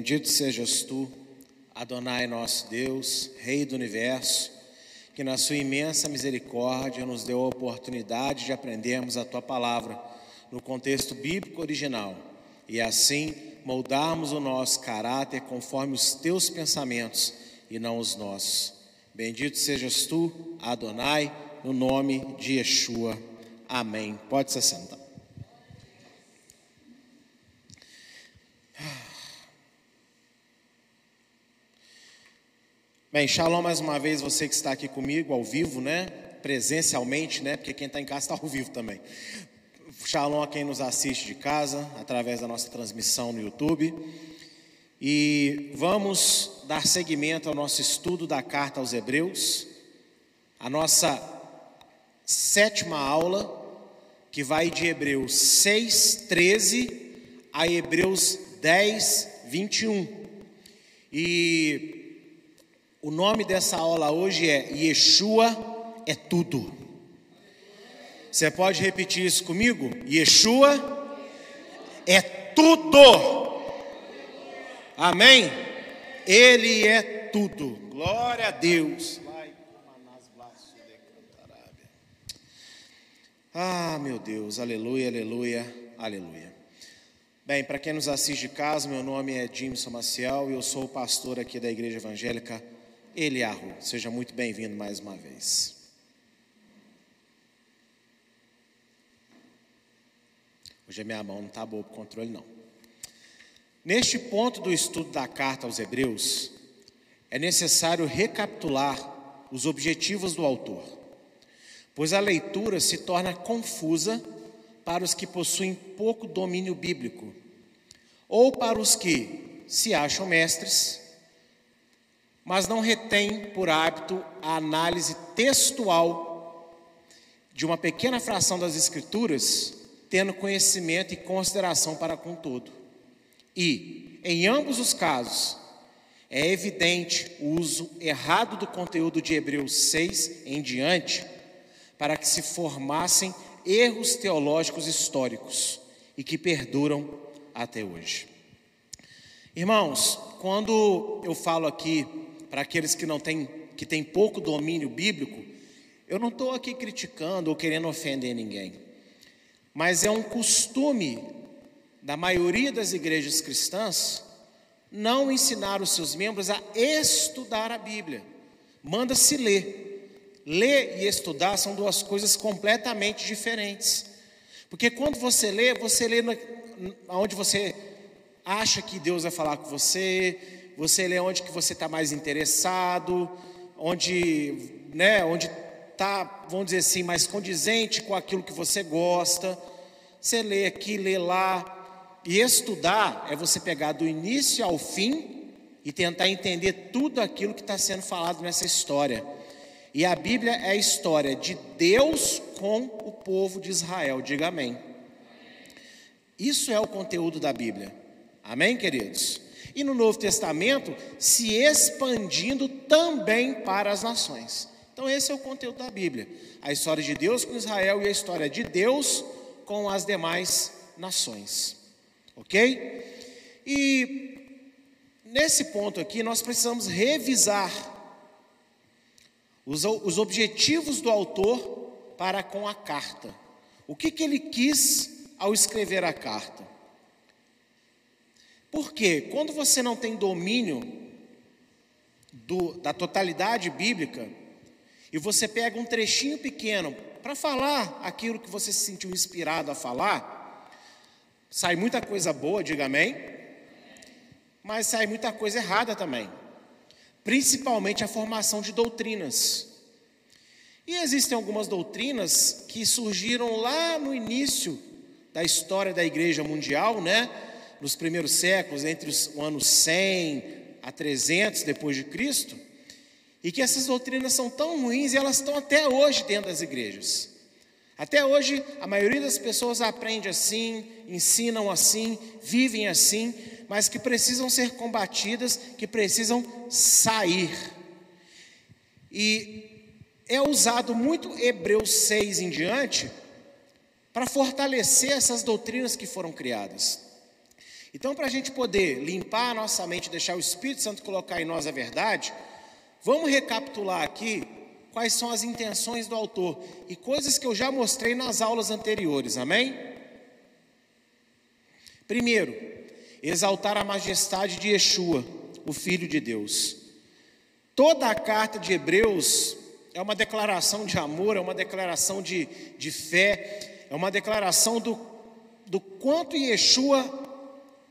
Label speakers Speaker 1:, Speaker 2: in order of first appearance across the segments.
Speaker 1: Bendito sejas tu, Adonai nosso Deus, Rei do universo, que na sua imensa misericórdia nos deu a oportunidade de aprendermos a tua palavra no contexto bíblico original e assim moldarmos o nosso caráter conforme os teus pensamentos e não os nossos. Bendito sejas tu, Adonai, no nome de Yeshua. Amém. Pode se sentar. Bem, shalom mais uma vez, você que está aqui comigo ao vivo, né? Presencialmente, né? Porque quem está em casa está ao vivo também. Shalom a quem nos assiste de casa, através da nossa transmissão no YouTube. E vamos dar seguimento ao nosso estudo da carta aos Hebreus, a nossa sétima aula, que vai de Hebreus 6, 13 a Hebreus 10, 21. E o nome dessa aula hoje é Yeshua é tudo. Você pode repetir isso comigo? Yeshua é tudo. Amém? Ele é tudo. Glória a Deus. Ah, meu Deus, aleluia, aleluia, aleluia. Bem, para quem nos assiste de casa, meu nome é Jimson Maciel e eu sou o pastor aqui da Igreja Evangélica Eliarro. Seja muito bem-vindo mais uma vez. Hoje a minha mão não está boa para o controle, não. Neste ponto do estudo da carta aos Hebreus, é necessário recapitular os objetivos do autor, pois a leitura se torna confusa para os que possuem pouco domínio bíblico, ou para os que se acham mestres mas não retém por hábito a análise textual de uma pequena fração das Escrituras, tendo conhecimento e consideração para com todo. E, em ambos os casos, é evidente o uso errado do conteúdo de Hebreus 6 em diante, para que se formassem erros teológicos históricos e que perduram até hoje. Irmãos, quando eu falo aqui para aqueles que não têm, que têm pouco domínio bíblico, eu não estou aqui criticando ou querendo ofender ninguém, mas é um costume da maioria das igrejas cristãs não ensinar os seus membros a estudar a Bíblia. Manda-se ler. Ler e estudar são duas coisas completamente diferentes. Porque quando você lê, você lê onde você acha que Deus vai falar com você, você lê onde que você está mais interessado, onde, né, onde está, vamos dizer assim, mais condizente com aquilo que você gosta. Você lê aqui, lê lá. E estudar é você pegar do início ao fim e tentar entender tudo aquilo que está sendo falado nessa história. E a Bíblia é a história de Deus com o povo de Israel. Diga amém. Isso é o conteúdo da Bíblia. Amém, queridos? E no Novo Testamento se expandindo também para as nações. Então, esse é o conteúdo da Bíblia: a história de Deus com Israel e a história de Deus com as demais nações. Ok? E nesse ponto aqui, nós precisamos revisar os, os objetivos do autor para com a carta. O que, que ele quis ao escrever a carta? Porque quando você não tem domínio do, da totalidade bíblica, e você pega um trechinho pequeno para falar aquilo que você se sentiu inspirado a falar, sai muita coisa boa, diga amém, mas sai muita coisa errada também, principalmente a formação de doutrinas. E existem algumas doutrinas que surgiram lá no início da história da igreja mundial, né? Nos primeiros séculos, entre os anos 100 a 300 depois de Cristo, e que essas doutrinas são tão ruins e elas estão até hoje dentro das igrejas. Até hoje, a maioria das pessoas aprende assim, ensinam assim, vivem assim, mas que precisam ser combatidas, que precisam sair. E é usado muito Hebreus 6 em diante para fortalecer essas doutrinas que foram criadas. Então, para a gente poder limpar a nossa mente, deixar o Espírito Santo colocar em nós a verdade, vamos recapitular aqui quais são as intenções do autor e coisas que eu já mostrei nas aulas anteriores, amém? Primeiro, exaltar a majestade de Yeshua, o Filho de Deus. Toda a carta de Hebreus é uma declaração de amor, é uma declaração de, de fé, é uma declaração do, do quanto Yeshua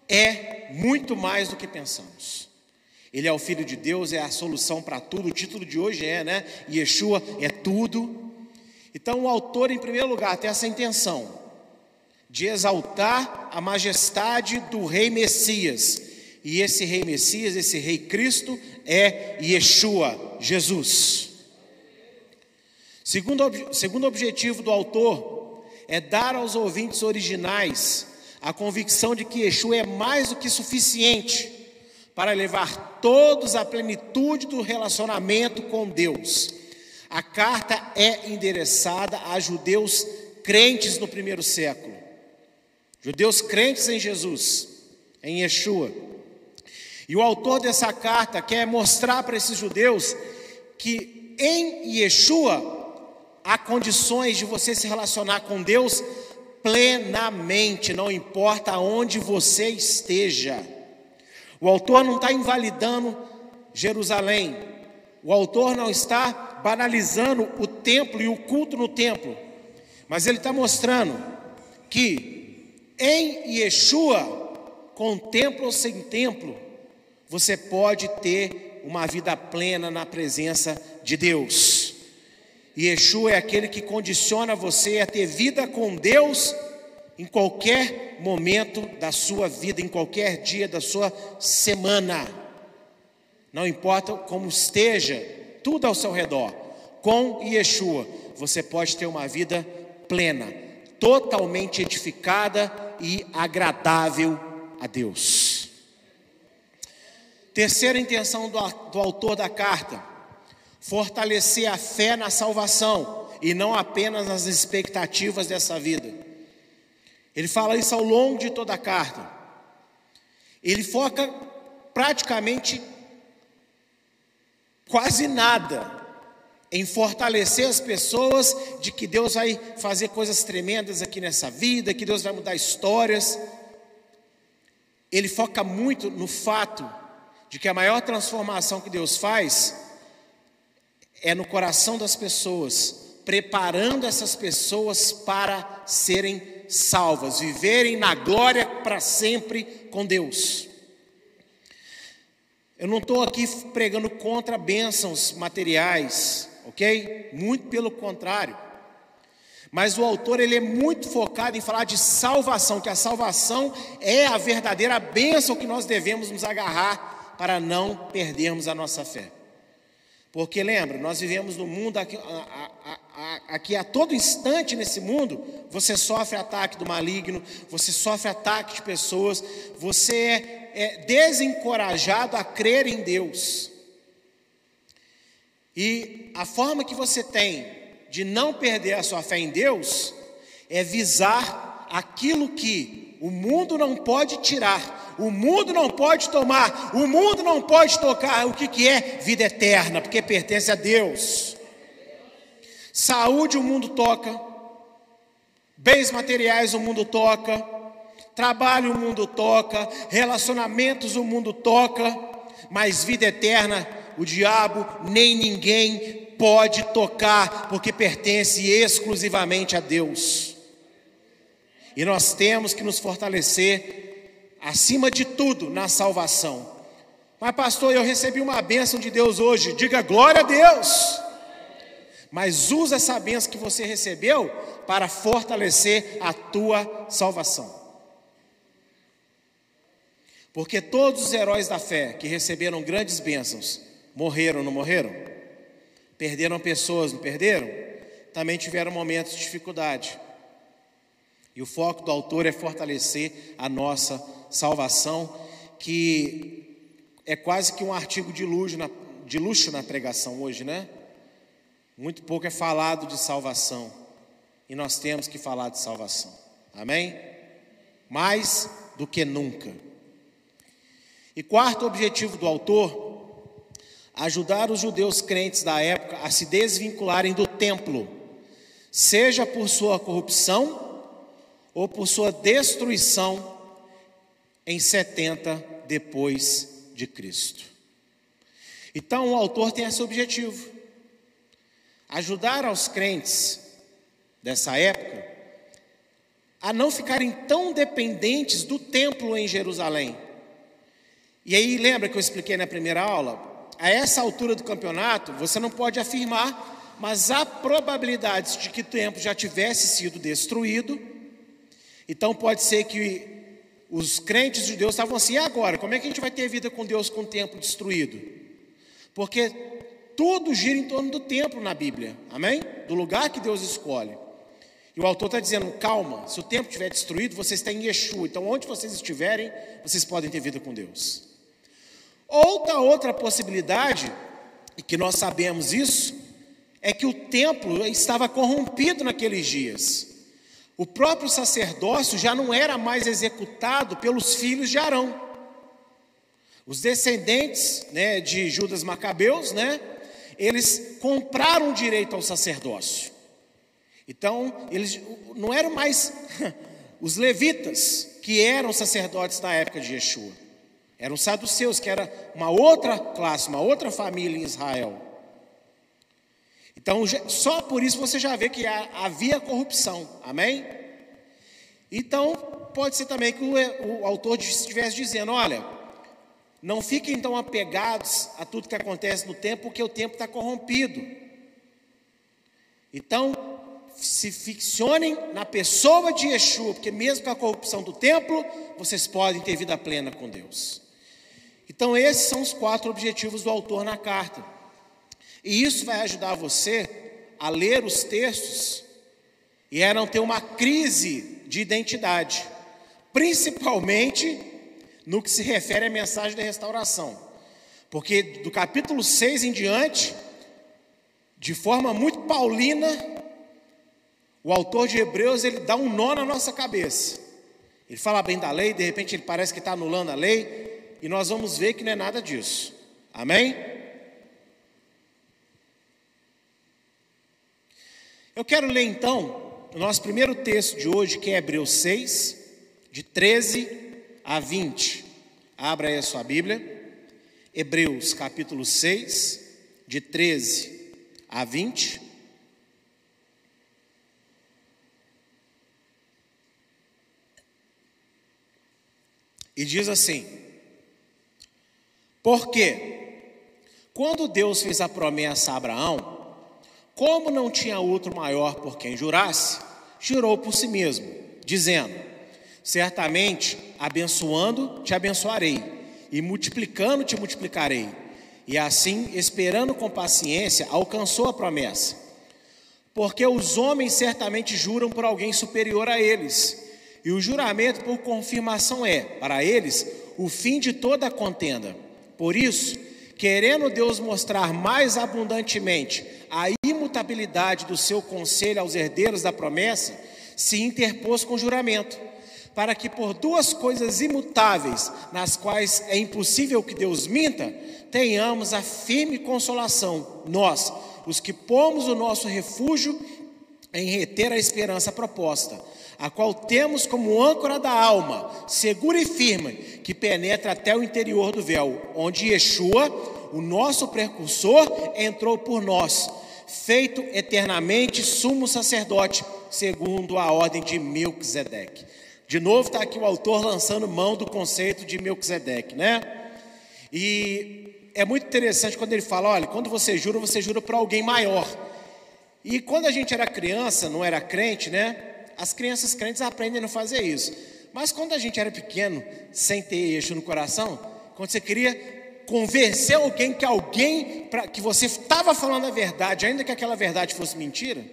Speaker 1: é muito mais do que pensamos. Ele é o Filho de Deus, é a solução para tudo. O título de hoje é, né? Yeshua é tudo. Então, o autor, em primeiro lugar, tem essa intenção de exaltar a majestade do Rei Messias. E esse Rei Messias, esse Rei Cristo, é Yeshua, Jesus. Segundo, segundo objetivo do autor é dar aos ouvintes originais a convicção de que Yeshua é mais do que suficiente para levar todos à plenitude do relacionamento com Deus. A carta é endereçada a judeus crentes no primeiro século, judeus crentes em Jesus, em Yeshua. E o autor dessa carta quer mostrar para esses judeus que em Yeshua há condições de você se relacionar com Deus plenamente, não importa onde você esteja. O autor não está invalidando Jerusalém, o autor não está banalizando o templo e o culto no templo, mas ele está mostrando que em Yeshua, com templo ou sem templo, você pode ter uma vida plena na presença de Deus. Yeshua é aquele que condiciona você a ter vida com Deus em qualquer momento da sua vida, em qualquer dia da sua semana. Não importa como esteja, tudo ao seu redor. Com Yeshua, você pode ter uma vida plena, totalmente edificada e agradável a Deus. Terceira intenção do, do autor da carta: fortalecer a fé na salvação e não apenas nas expectativas dessa vida. Ele fala isso ao longo de toda a carta. Ele foca praticamente quase nada em fortalecer as pessoas de que Deus vai fazer coisas tremendas aqui nessa vida, que Deus vai mudar histórias. Ele foca muito no fato de que a maior transformação que Deus faz é no coração das pessoas, preparando essas pessoas para serem salvas, viverem na glória para sempre com Deus. Eu não estou aqui pregando contra bênçãos materiais, ok? Muito pelo contrário. Mas o autor ele é muito focado em falar de salvação, que a salvação é a verdadeira bênção que nós devemos nos agarrar para não perdermos a nossa fé. Porque lembra, nós vivemos no mundo aqui, a, a, aqui a todo instante nesse mundo, você sofre ataque do maligno, você sofre ataque de pessoas, você é, é desencorajado a crer em Deus. E a forma que você tem de não perder a sua fé em Deus é visar aquilo que o mundo não pode tirar, o mundo não pode tomar, o mundo não pode tocar. O que, que é? Vida eterna, porque pertence a Deus. Saúde o mundo toca, bens materiais o mundo toca, trabalho o mundo toca, relacionamentos o mundo toca, mas vida eterna o diabo nem ninguém pode tocar, porque pertence exclusivamente a Deus. E nós temos que nos fortalecer acima de tudo, na salvação. Mas, pastor, eu recebi uma bênção de Deus hoje. Diga glória a Deus. Mas usa essa bênção que você recebeu para fortalecer a tua salvação. Porque todos os heróis da fé que receberam grandes bênçãos morreram, não morreram? Perderam pessoas, não perderam? Também tiveram momentos de dificuldade. E o foco do autor é fortalecer a nossa salvação, que é quase que um artigo de luxo na, de luxo na pregação hoje, né? Muito pouco é falado de salvação. E nós temos que falar de salvação. Amém? Mais do que nunca. E quarto objetivo do autor, ajudar os judeus crentes da época a se desvincularem do templo, seja por sua corrupção ou por sua destruição em 70 depois de Cristo. Então o autor tem esse objetivo: ajudar aos crentes dessa época a não ficarem tão dependentes do templo em Jerusalém. E aí, lembra que eu expliquei na primeira aula? A essa altura do campeonato, você não pode afirmar, mas há probabilidades de que o templo já tivesse sido destruído. Então, pode ser que os crentes judeus estavam assim: e agora? Como é que a gente vai ter vida com Deus com o templo destruído? Porque tudo gira em torno do templo na Bíblia, amém? Do lugar que Deus escolhe. E o autor está dizendo: calma, se o templo estiver destruído, vocês têm Yeshua. Então, onde vocês estiverem, vocês podem ter vida com Deus. Outra outra possibilidade, e que nós sabemos isso, é que o templo estava corrompido naqueles dias. O próprio sacerdócio já não era mais executado pelos filhos de Arão. Os descendentes né, de Judas Macabeus, né, eles compraram direito ao sacerdócio. Então, eles não eram mais os levitas que eram sacerdotes na época de Yeshua. Eram os saduceus, que era uma outra classe, uma outra família em Israel. Então, só por isso você já vê que havia corrupção, amém? Então, pode ser também que o, o autor estivesse dizendo: olha, não fiquem então apegados a tudo que acontece no tempo, porque o tempo está corrompido. Então, se ficcionem na pessoa de Yeshua, porque mesmo com a corrupção do templo, vocês podem ter vida plena com Deus. Então, esses são os quatro objetivos do autor na carta. E isso vai ajudar você a ler os textos e a não ter uma crise de identidade, principalmente no que se refere à mensagem da restauração. Porque do capítulo 6 em diante, de forma muito paulina, o autor de Hebreus ele dá um nó na nossa cabeça. Ele fala bem da lei, de repente ele parece que está anulando a lei, e nós vamos ver que não é nada disso. Amém? Eu quero ler então o nosso primeiro texto de hoje, que é Hebreus 6, de 13 a 20. Abra aí a sua Bíblia. Hebreus capítulo 6, de 13 a 20. E diz assim: Porque quando Deus fez a promessa a Abraão, como não tinha outro maior por quem jurasse, jurou por si mesmo, dizendo: Certamente, abençoando, te abençoarei, e multiplicando, te multiplicarei. E assim, esperando com paciência, alcançou a promessa. Porque os homens certamente juram por alguém superior a eles e o juramento por confirmação é, para eles, o fim de toda a contenda. Por isso, querendo Deus mostrar mais abundantemente a imutabilidade do seu conselho aos herdeiros da promessa, se interpôs com juramento, para que por duas coisas imutáveis, nas quais é impossível que Deus minta, tenhamos a firme consolação, nós, os que pomos o nosso refúgio em reter a esperança proposta a qual temos como âncora da alma, segura e firme, que penetra até o interior do véu, onde Yeshua, o nosso precursor, entrou por nós, feito eternamente sumo sacerdote, segundo a ordem de Melquisedeque. De novo está aqui o autor lançando mão do conceito de Melquisedeque, né? E é muito interessante quando ele fala, olha, quando você jura, você jura para alguém maior. E quando a gente era criança, não era crente, né? As crianças crentes aprendem a não fazer isso. Mas quando a gente era pequeno, sem ter eixo no coração, quando você queria convencer alguém que alguém, pra, que você estava falando a verdade, ainda que aquela verdade fosse mentira,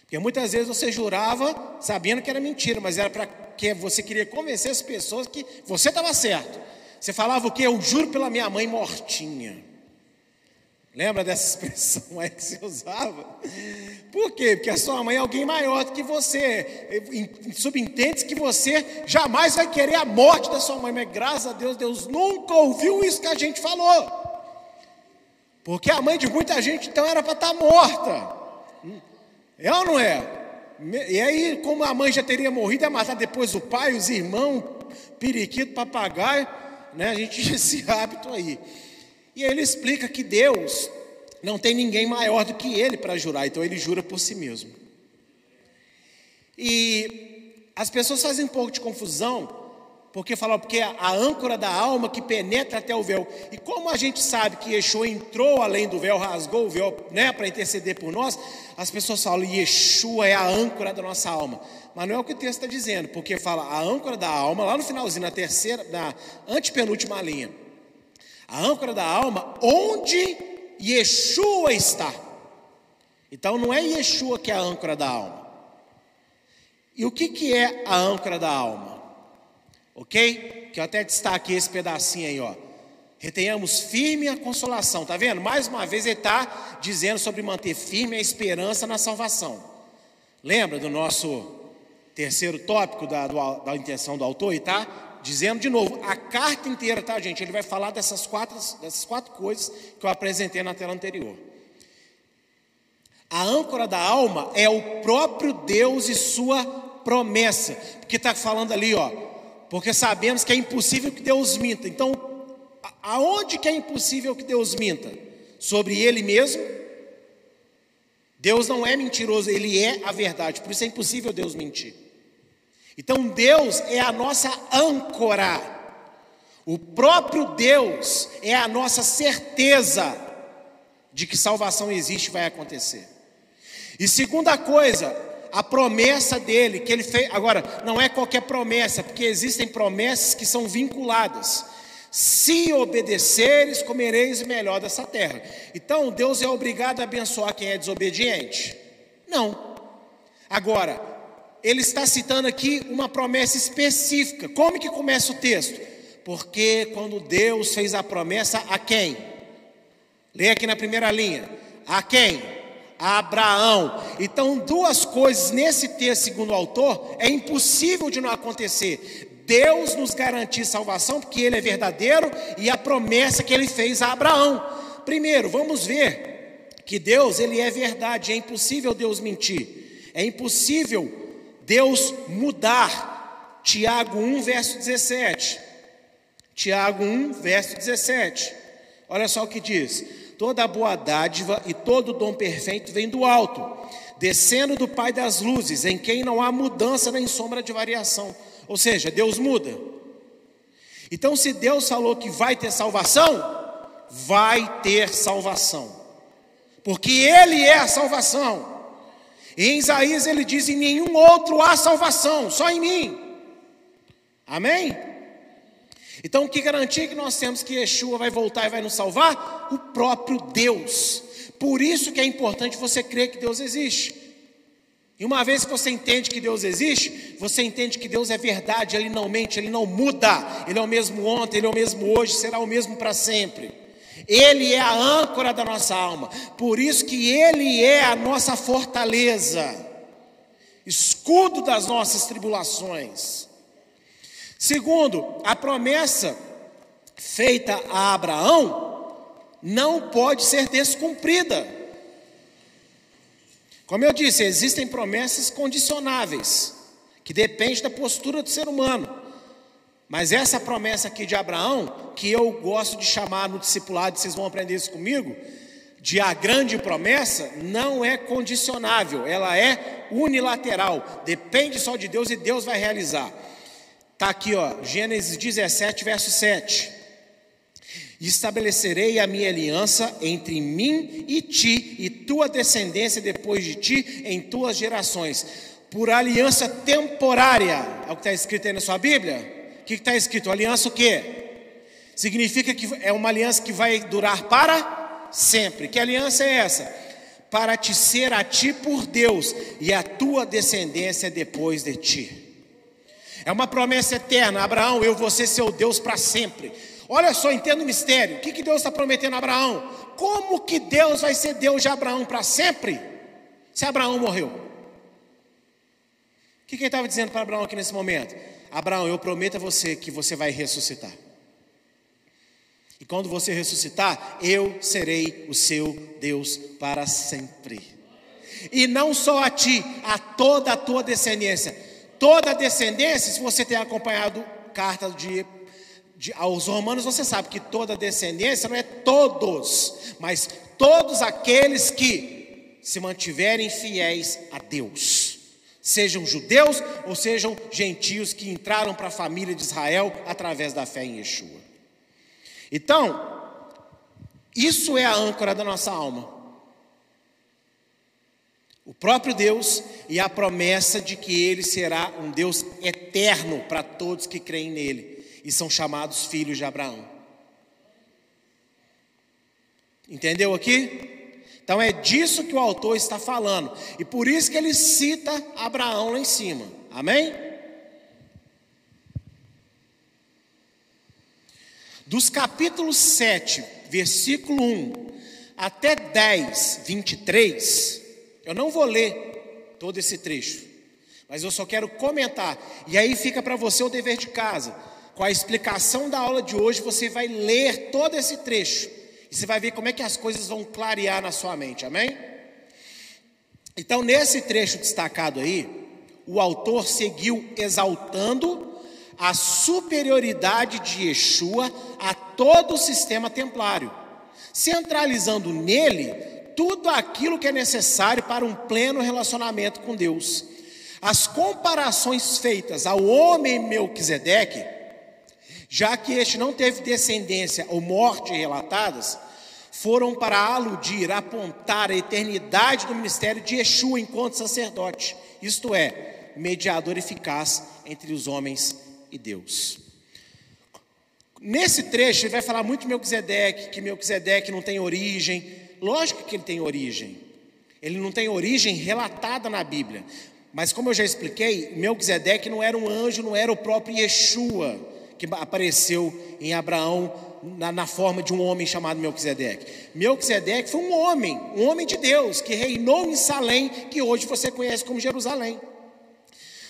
Speaker 1: porque muitas vezes você jurava sabendo que era mentira, mas era para que você queria convencer as pessoas que você estava certo. Você falava o que? Eu juro pela minha mãe mortinha. Lembra dessa expressão aí que você usava? Por quê? Porque a sua mãe é alguém maior do que você. Subentende que você jamais vai querer a morte da sua mãe, mas graças a Deus, Deus nunca ouviu isso que a gente falou. Porque a mãe de muita gente então era para estar tá morta. É ou não é? E aí, como a mãe já teria morrido, ia matar depois o pai, os irmãos, periquito, papagaio, né? A gente tinha esse hábito aí. E ele explica que Deus não tem ninguém maior do que ele para jurar, então ele jura por si mesmo. E as pessoas fazem um pouco de confusão, porque falam, porque a âncora da alma que penetra até o véu. E como a gente sabe que Yeshua entrou além do véu, rasgou o véu, né, para interceder por nós, as pessoas falam, Yeshua é a âncora da nossa alma. Mas não é o que o texto está dizendo, porque fala a âncora da alma, lá no finalzinho, na terceira, na antepenúltima linha. A âncora da alma, onde Yeshua está. Então não é Yeshua que é a âncora da alma. E o que, que é a âncora da alma? Ok? Que eu até destaquei esse pedacinho aí, ó. Retenhamos firme a consolação, tá vendo? Mais uma vez ele está dizendo sobre manter firme a esperança na salvação. Lembra do nosso terceiro tópico da, do, da intenção do autor? E tá dizendo de novo, a carta inteira, tá, gente? Ele vai falar dessas quatro, dessas quatro coisas que eu apresentei na tela anterior. A âncora da alma é o próprio Deus e sua promessa, porque está falando ali, ó, porque sabemos que é impossível que Deus minta. Então, aonde que é impossível que Deus minta? Sobre Ele mesmo? Deus não é mentiroso, Ele é a verdade, por isso é impossível Deus mentir. Então Deus é a nossa âncora. O próprio Deus é a nossa certeza de que salvação existe e vai acontecer. E segunda coisa, a promessa dele, que ele fez. Agora, não é qualquer promessa, porque existem promessas que são vinculadas. Se obedeceres, comereis o melhor dessa terra. Então, Deus é obrigado a abençoar quem é desobediente? Não. Agora, ele está citando aqui uma promessa específica. Como que começa o texto? Porque quando Deus fez a promessa a quem? Leia aqui na primeira linha. A quem? A Abraão. Então, duas coisas nesse texto, segundo o autor, é impossível de não acontecer. Deus nos garantir salvação, porque Ele é verdadeiro, e a promessa que Ele fez a Abraão. Primeiro, vamos ver que Deus, Ele é verdade, é impossível Deus mentir. É impossível Deus mudar. Tiago 1, verso 17. Tiago 1, verso 17. Olha só o que diz: Toda boa dádiva e todo dom perfeito vem do alto, descendo do Pai das luzes, em quem não há mudança nem sombra de variação. Ou seja, Deus muda. Então, se Deus falou que vai ter salvação, vai ter salvação, porque Ele é a salvação. Em Isaías ele diz: em nenhum outro há salvação, só em mim. Amém? Então, que garantia que nós temos que Yeshua vai voltar e vai nos salvar? O próprio Deus. Por isso que é importante você crer que Deus existe. E uma vez que você entende que Deus existe, você entende que Deus é verdade, Ele não mente, Ele não muda, Ele é o mesmo ontem, Ele é o mesmo hoje, será o mesmo para sempre. Ele é a âncora da nossa alma, por isso que Ele é a nossa fortaleza, escudo das nossas tribulações. Segundo, a promessa feita a Abraão não pode ser descumprida. Como eu disse, existem promessas condicionáveis, que dependem da postura do ser humano. Mas essa promessa aqui de Abraão, que eu gosto de chamar no discipulado, vocês vão aprender isso comigo, de a grande promessa, não é condicionável, ela é unilateral, depende só de Deus e Deus vai realizar. Está aqui, ó, Gênesis 17, verso 7. Estabelecerei a minha aliança entre mim e ti, e tua descendência depois de ti, em tuas gerações, por aliança temporária, é o que está escrito aí na sua Bíblia? O que está escrito? Aliança o quê? Significa que é uma aliança que vai durar para sempre. Que aliança é essa? Para te ser a ti por Deus e a tua descendência depois de ti. É uma promessa eterna, Abraão, eu vou ser seu Deus para sempre. Olha só, entenda o mistério. O que, que Deus está prometendo a Abraão? Como que Deus vai ser Deus de Abraão para sempre? Se Abraão morreu. O que, que ele estava dizendo para Abraão aqui nesse momento? Abraão, eu prometo a você que você vai ressuscitar. E quando você ressuscitar, eu serei o seu Deus para sempre. E não só a ti, a toda a tua descendência. Toda a descendência, se você tem acompanhado carta de, de, aos romanos, você sabe que toda descendência não é todos, mas todos aqueles que se mantiverem fiéis a Deus. Sejam judeus ou sejam gentios que entraram para a família de Israel através da fé em Yeshua. Então, isso é a âncora da nossa alma. O próprio Deus e a promessa de que Ele será um Deus eterno para todos que creem nele e são chamados filhos de Abraão. Entendeu aqui? Então é disso que o autor está falando. E por isso que ele cita Abraão lá em cima. Amém? Dos capítulos 7, versículo 1 até 10, 23, eu não vou ler todo esse trecho, mas eu só quero comentar. E aí fica para você o dever de casa. Com a explicação da aula de hoje, você vai ler todo esse trecho. E você vai ver como é que as coisas vão clarear na sua mente, amém? Então, nesse trecho destacado aí, o autor seguiu exaltando a superioridade de Yeshua a todo o sistema templário, centralizando nele tudo aquilo que é necessário para um pleno relacionamento com Deus. As comparações feitas ao homem Melquisedeque, já que este não teve descendência ou morte relatadas, foram para aludir, apontar a eternidade do ministério de Yeshua enquanto sacerdote, isto é, mediador eficaz entre os homens e Deus. Nesse trecho, ele vai falar muito de Melquisedeque, que Melquisedeque não tem origem. Lógico que ele tem origem. Ele não tem origem relatada na Bíblia. Mas como eu já expliquei, Melquisedeque não era um anjo, não era o próprio Yeshua que apareceu em Abraão na, na, forma de um homem chamado Melquisedeque. Melquisedeque foi um homem, um homem de Deus, que reinou em Salém, que hoje você conhece como Jerusalém.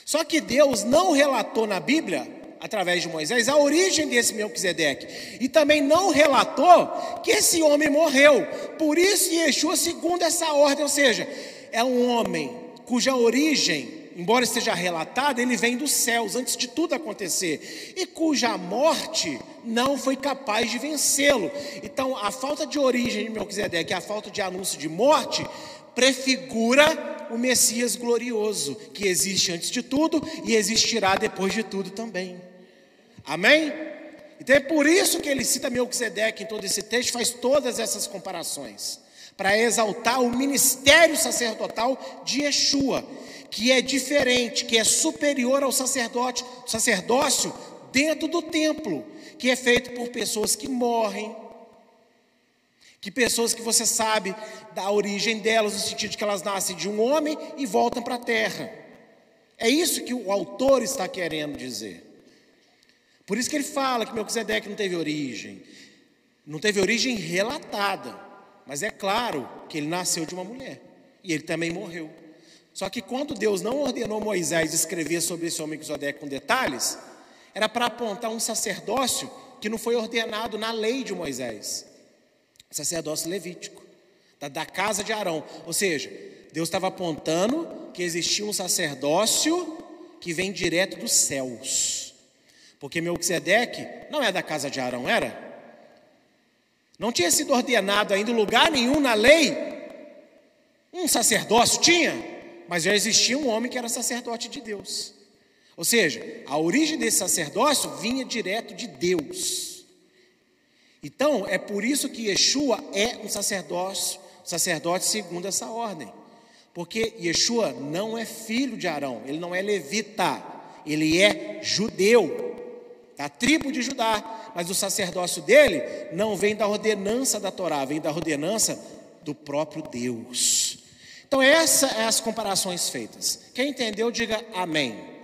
Speaker 1: Só que Deus não relatou na Bíblia, através de Moisés, a origem desse Melquisedeque. E também não relatou que esse homem morreu. Por isso, Yeshua, segundo essa ordem, ou seja, é um homem cuja origem, embora esteja relatada, ele vem dos céus antes de tudo acontecer, e cuja morte não foi capaz de vencê-lo. Então, a falta de origem de Melquisedeque, a falta de anúncio de morte, prefigura o Messias glorioso, que existe antes de tudo e existirá depois de tudo também. Amém? Então é por isso que ele cita Melquisedeque em todo esse texto, faz todas essas comparações, para exaltar o ministério sacerdotal de Yeshua, que é diferente, que é superior ao sacerdote, sacerdócio dentro do templo, que é feito por pessoas que morrem, que pessoas que você sabe da origem delas, no sentido de que elas nascem de um homem e voltam para a terra. É isso que o autor está querendo dizer. Por isso que ele fala que Melquisedeque não teve origem. Não teve origem relatada. Mas é claro que ele nasceu de uma mulher. E ele também morreu. Só que quando Deus não ordenou Moisés escrever sobre esse homem Melquisedeque com detalhes, era para apontar um sacerdócio que não foi ordenado na lei de Moisés sacerdócio levítico, da, da casa de Arão. Ou seja, Deus estava apontando que existia um sacerdócio que vem direto dos céus. Porque Melquisedeque não é da casa de Arão, era? Não tinha sido ordenado ainda lugar nenhum na lei. Um sacerdócio tinha, mas já existia um homem que era sacerdote de Deus. Ou seja, a origem desse sacerdócio vinha direto de Deus. Então, é por isso que Yeshua é um sacerdote, sacerdote segundo essa ordem. Porque Yeshua não é filho de Arão, ele não é levita, ele é judeu, da tribo de Judá, mas o sacerdócio dele não vem da ordenança da Torá, vem da ordenança do próprio Deus. Então, essas são as comparações feitas. Quem entendeu, diga amém.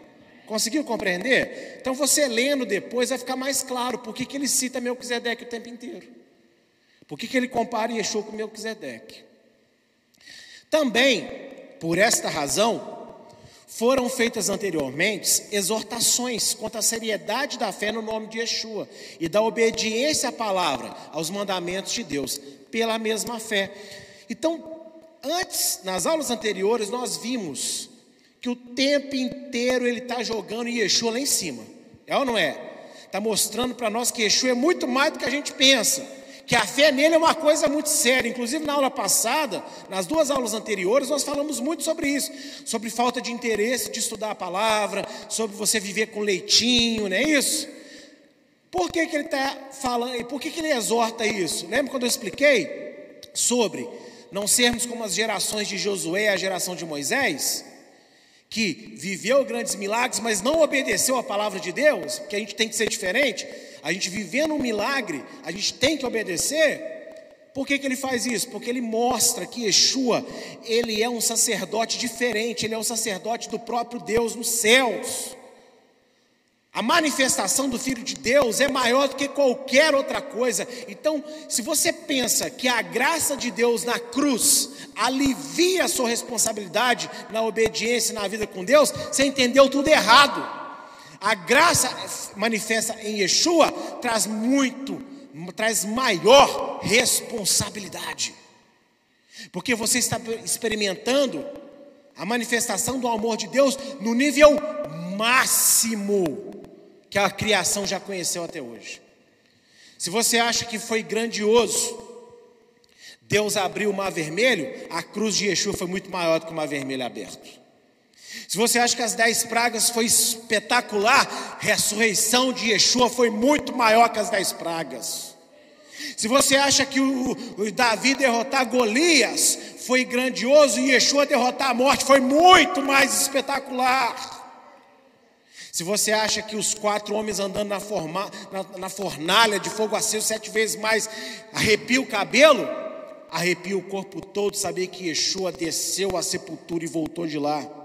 Speaker 1: Conseguiu compreender? Então você lendo depois vai ficar mais claro por que, que ele cita Melquisedeque o tempo inteiro. Por que, que ele compara Yeshua com Melquisedeque. Também, por esta razão, foram feitas anteriormente exortações quanto à seriedade da fé no nome de Yeshua e da obediência à palavra, aos mandamentos de Deus, pela mesma fé. Então, antes, nas aulas anteriores, nós vimos que o tempo inteiro ele está jogando Yeshua lá em cima. É ou não é? Está mostrando para nós que Yeshua é muito mais do que a gente pensa que a fé nele é uma coisa muito séria. Inclusive, na aula passada, nas duas aulas anteriores, nós falamos muito sobre isso, sobre falta de interesse de estudar a palavra, sobre você viver com leitinho, não é isso? Por que, que ele está falando, por que, que ele exorta isso? Lembra quando eu expliquei sobre não sermos como as gerações de Josué e a geração de Moisés? que viveu grandes milagres, mas não obedeceu a palavra de Deus, porque a gente tem que ser diferente, a gente vivendo um milagre, a gente tem que obedecer. Por que, que ele faz isso? Porque ele mostra que Yeshua, ele é um sacerdote diferente, ele é um sacerdote do próprio Deus nos céus. A manifestação do Filho de Deus é maior do que qualquer outra coisa. Então, se você pensa que a graça de Deus na cruz alivia a sua responsabilidade na obediência na vida com Deus, você entendeu tudo errado. A graça manifesta em Yeshua traz muito, traz maior responsabilidade. Porque você está experimentando a manifestação do amor de Deus no nível máximo que a criação já conheceu até hoje. Se você acha que foi grandioso, Deus abriu o mar vermelho, a cruz de Yeshua foi muito maior do que o mar vermelho aberto. Se você acha que as dez pragas foi espetacular, a ressurreição de Yeshua foi muito maior que as dez pragas. Se você acha que o, o Davi derrotar Golias foi grandioso e Yeshua derrotar a morte foi muito mais espetacular. Se você acha que os quatro homens andando na, forma, na, na fornalha de fogo aceso sete vezes mais arrepia o cabelo, arrepia o corpo todo, saber que Yeshua desceu à sepultura e voltou de lá.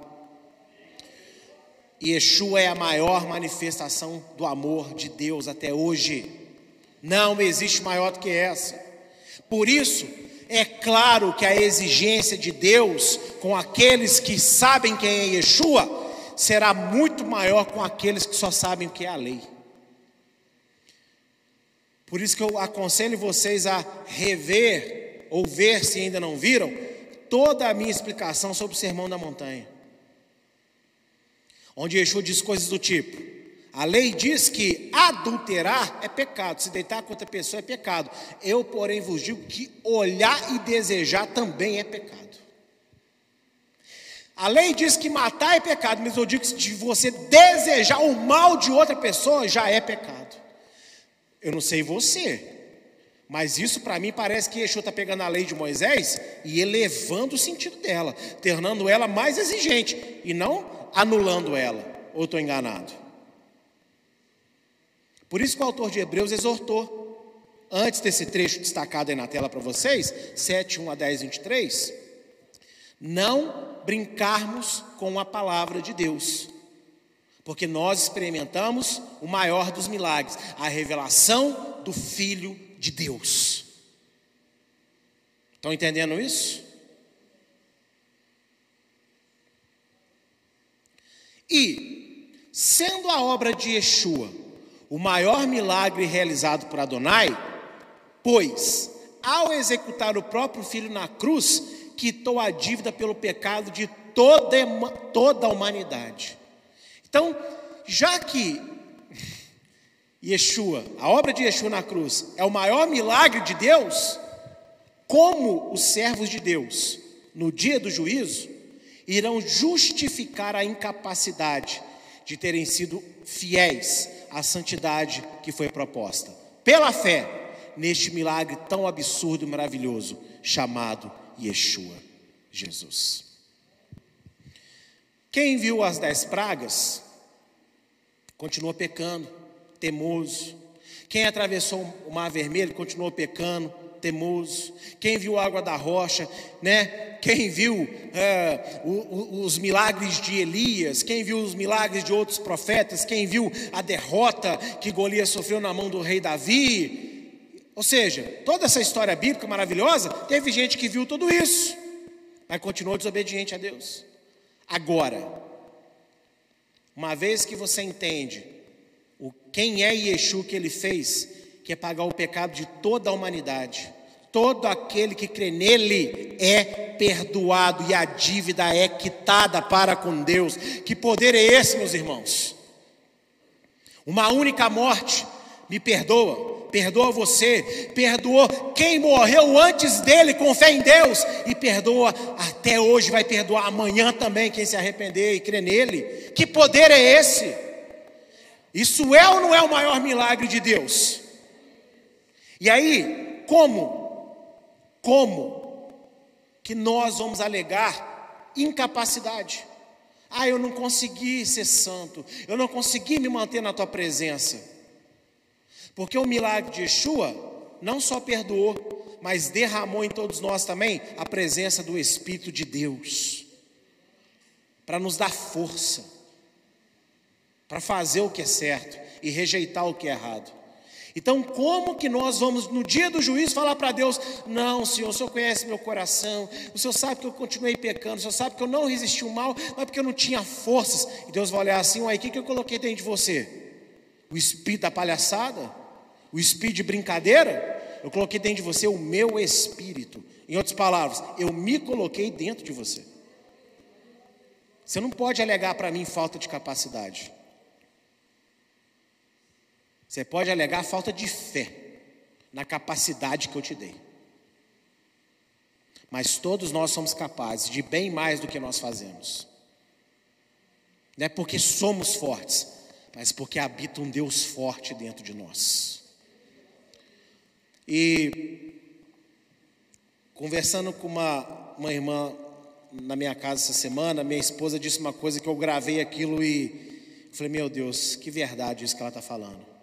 Speaker 1: Yeshua é a maior manifestação do amor de Deus até hoje. Não existe maior do que essa. Por isso, é claro que a exigência de Deus com aqueles que sabem quem é Yeshua será muito maior com aqueles que só sabem o que é a lei. Por isso que eu aconselho vocês a rever ou ver se ainda não viram toda a minha explicação sobre o sermão da montanha. Onde Yeshua diz coisas do tipo: a lei diz que adulterar é pecado, se deitar com outra pessoa é pecado. Eu, porém, vos digo que olhar e desejar também é pecado. A lei diz que matar é pecado, mas eu digo que se você desejar o mal de outra pessoa já é pecado. Eu não sei você, mas isso para mim parece que Yeshua está pegando a lei de Moisés e elevando o sentido dela, tornando ela mais exigente e não anulando ela. Ou estou enganado? Por isso que o autor de Hebreus exortou, antes desse trecho destacado aí na tela para vocês, 7, 1 a 10, 23, não brincarmos com a palavra de Deus, porque nós experimentamos o maior dos milagres, a revelação do Filho de Deus. Estão entendendo isso? E, sendo a obra de Yeshua o maior milagre realizado por Adonai, pois, ao executar o próprio filho na cruz, quitou a dívida pelo pecado de toda, toda a humanidade. Então, já que Yeshua, a obra de Yeshua na cruz, é o maior milagre de Deus, como os servos de Deus, no dia do juízo, irão justificar a incapacidade de terem sido fiéis à santidade que foi proposta, pela fé, neste milagre tão absurdo e maravilhoso chamado Yeshua, Jesus. Quem viu as dez pragas, continua pecando, temoso. Quem atravessou o mar vermelho, continuou pecando, temoso, quem viu a água da rocha, né? Quem viu é, os milagres de Elias, quem viu os milagres de outros profetas, quem viu a derrota que Golias sofreu na mão do rei Davi. Ou seja, toda essa história bíblica maravilhosa, teve gente que viu tudo isso, mas continuou desobediente a Deus. Agora, uma vez que você entende o quem é Yeshua que ele fez, que é pagar o pecado de toda a humanidade. Todo aquele que crê nele é perdoado e a dívida é quitada para com Deus. Que poder é esse, meus irmãos? Uma única morte me perdoa, perdoa você, perdoou quem morreu antes dele com fé em Deus e perdoa até hoje, vai perdoar amanhã também quem se arrepender e crê nele. Que poder é esse? Isso é ou não é o maior milagre de Deus? E aí, como? Como que nós vamos alegar incapacidade? Ah, eu não consegui ser santo, eu não consegui me manter na tua presença. Porque o milagre de Yeshua não só perdoou, mas derramou em todos nós também a presença do Espírito de Deus, para nos dar força, para fazer o que é certo e rejeitar o que é errado. Então, como que nós vamos, no dia do juízo, falar para Deus: Não, Senhor, o Senhor conhece meu coração, o Senhor sabe que eu continuei pecando, o Senhor sabe que eu não resisti o mal, mas porque eu não tinha forças. E Deus vai olhar assim: Uai, o que, que eu coloquei dentro de você? O espírito da palhaçada? O espírito de brincadeira? Eu coloquei dentro de você o meu espírito. Em outras palavras, eu me coloquei dentro de você. Você não pode alegar para mim falta de capacidade. Você pode alegar falta de fé na capacidade que eu te dei. Mas todos nós somos capazes de bem mais do que nós fazemos. Não é porque somos fortes, mas porque habita um Deus forte dentro de nós. E conversando com uma, uma irmã na minha casa essa semana, minha esposa disse uma coisa que eu gravei aquilo e falei, meu Deus, que verdade isso que ela está falando.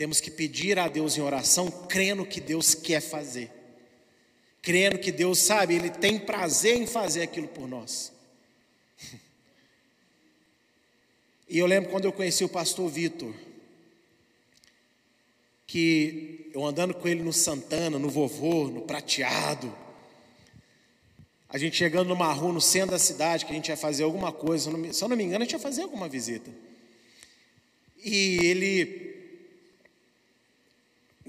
Speaker 1: Temos que pedir a Deus em oração, crendo que Deus quer fazer. Crendo que Deus sabe, Ele tem prazer em fazer aquilo por nós. E eu lembro quando eu conheci o pastor Vitor, que eu andando com ele no Santana, no Vovô, no Prateado, a gente chegando numa rua no centro da cidade, que a gente ia fazer alguma coisa, se eu não me engano, a gente ia fazer alguma visita. E ele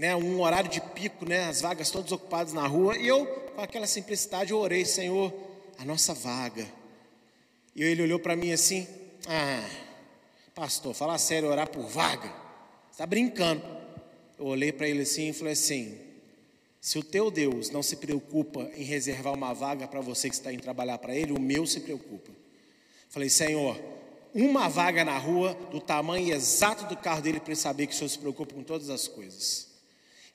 Speaker 1: né, um horário de pico, né, as vagas todas ocupadas na rua, e eu, com aquela simplicidade, eu orei, Senhor, a nossa vaga. E ele olhou para mim assim: Ah, pastor, fala sério, orar por vaga, está brincando. Eu olhei para ele assim e falei assim: Se o teu Deus não se preocupa em reservar uma vaga para você que está em trabalhar para Ele, o meu se preocupa. Falei, Senhor, uma vaga na rua do tamanho exato do carro dele para ele saber que o Senhor se preocupa com todas as coisas.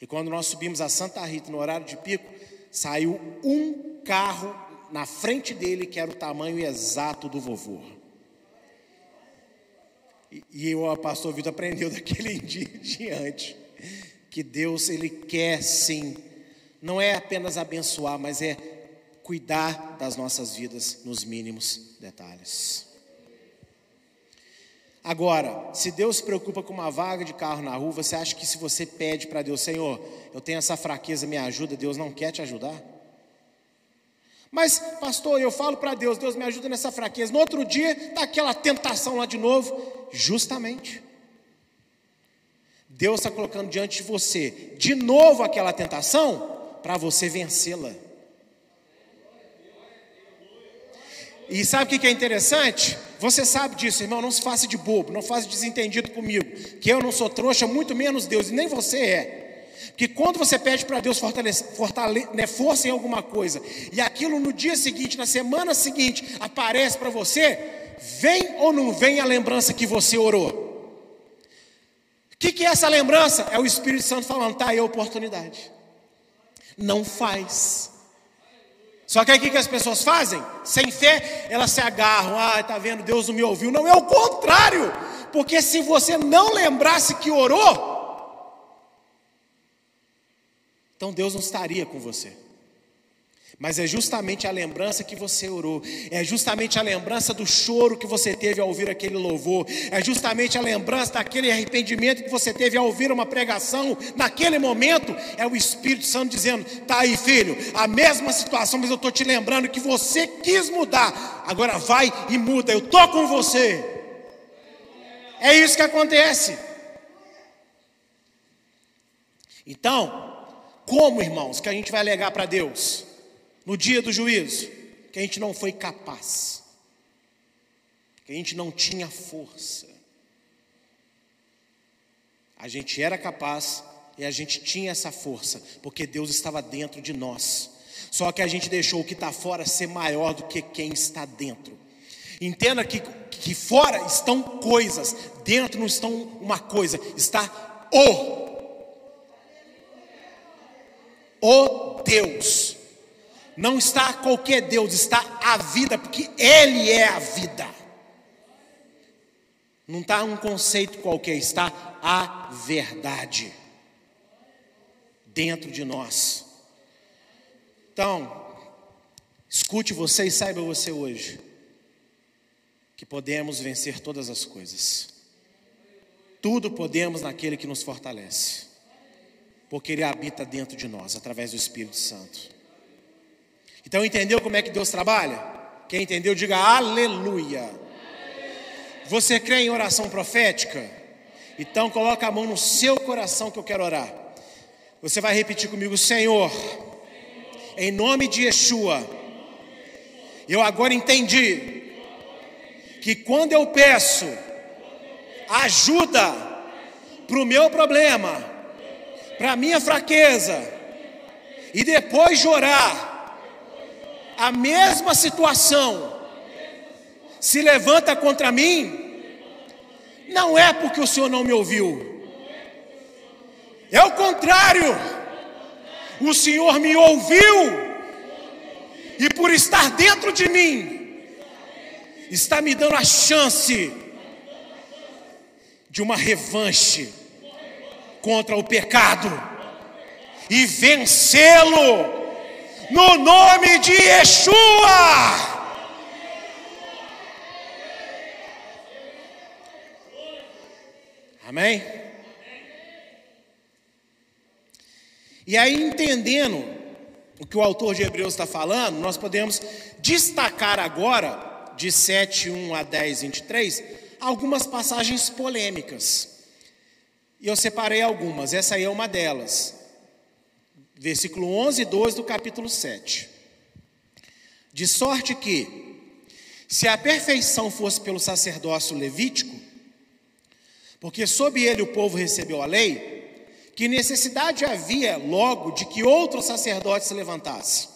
Speaker 1: E quando nós subimos a Santa Rita no horário de pico, saiu um carro na frente dele que era o tamanho exato do vovô. E, e o pastor Vitor aprendeu daquele dia diante que Deus ele quer sim, não é apenas abençoar, mas é cuidar das nossas vidas nos mínimos detalhes. Agora, se Deus se preocupa com uma vaga de carro na rua, você acha que se você pede para Deus, Senhor, eu tenho essa fraqueza, me ajuda, Deus não quer te ajudar? Mas, pastor, eu falo para Deus, Deus me ajuda nessa fraqueza. No outro dia, está aquela tentação lá de novo. Justamente. Deus está colocando diante de você, de novo, aquela tentação, para você vencê-la. E sabe o que é interessante? Você sabe disso, irmão. Não se faça de bobo, não faça desentendido comigo. Que eu não sou trouxa, muito menos Deus, e nem você é. Porque quando você pede para Deus fortalecer, fortale, né, força em alguma coisa, e aquilo no dia seguinte, na semana seguinte, aparece para você, vem ou não vem a lembrança que você orou? O que, que é essa lembrança? É o Espírito Santo falando, tá aí a oportunidade. Não faz. Só que aí o que, as pessoas fazem? Sem fé, elas se agarram. Ah, está vendo, Deus não me ouviu. Não, é o contrário. Porque se você não lembrasse que orou, Então Deus não estaria com você. Mas é justamente a lembrança que você orou, é justamente a lembrança do choro que você teve ao ouvir aquele louvor, é justamente a lembrança daquele arrependimento que você teve ao ouvir uma pregação, naquele momento, é o Espírito Santo dizendo: tá aí, filho, a mesma situação, mas eu estou te lembrando que você quis mudar, agora vai e muda, eu estou com você. É isso que acontece. Então, como irmãos, que a gente vai alegar para Deus? No dia do juízo, que a gente não foi capaz, que a gente não tinha força. A gente era capaz e a gente tinha essa força, porque Deus estava dentro de nós. Só que a gente deixou o que está fora ser maior do que quem está dentro. Entenda que, que fora estão coisas, dentro não estão uma coisa, está o. O Deus. Não está qualquer Deus, está a vida, porque Ele é a vida. Não está um conceito qualquer, está a verdade dentro de nós. Então, escute você e saiba você hoje que podemos vencer todas as coisas. Tudo podemos naquele que nos fortalece, porque Ele habita dentro de nós através do Espírito Santo. Então entendeu como é que Deus trabalha? Quem entendeu, diga aleluia. Você crê em oração profética? Então coloca a mão no seu coração que eu quero orar. Você vai repetir comigo, Senhor, em nome de Yeshua, eu agora entendi que quando eu peço ajuda para o meu problema, para a minha fraqueza, e depois de orar, a mesma situação se levanta contra mim, não é porque o Senhor não me ouviu, é o contrário, o Senhor me ouviu, e por estar dentro de mim, está me dando a chance de uma revanche contra o pecado e vencê-lo no nome de Yeshua. Amém? E aí, entendendo o que o autor de Hebreus está falando, nós podemos destacar agora, de 7, 1 a 10, 23, algumas passagens polêmicas. E eu separei algumas, essa aí é uma delas versículo 11 e 12 do capítulo 7. De sorte que, se a perfeição fosse pelo sacerdócio levítico, porque sob ele o povo recebeu a lei, que necessidade havia logo de que outro sacerdote se levantasse,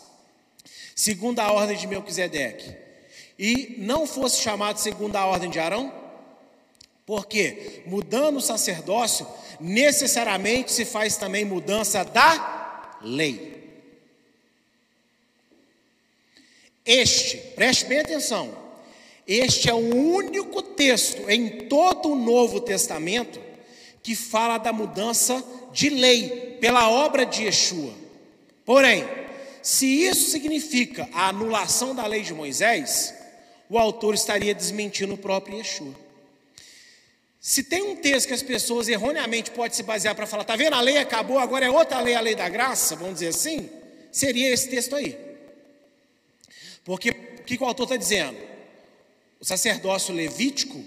Speaker 1: segundo a ordem de Melquisedeque, e não fosse chamado segundo a ordem de Arão? Porque, mudando o sacerdócio, necessariamente se faz também mudança da lei. Este, preste bem atenção, este é o único texto em todo o Novo Testamento que fala da mudança de lei pela obra de Yeshua. Porém, se isso significa a anulação da lei de Moisés, o autor estaria desmentindo o próprio Yeshua. Se tem um texto que as pessoas erroneamente podem se basear para falar, tá vendo? A lei acabou, agora é outra lei, a lei da graça, vamos dizer assim, seria esse texto aí. Porque o que o autor está dizendo? O sacerdócio levítico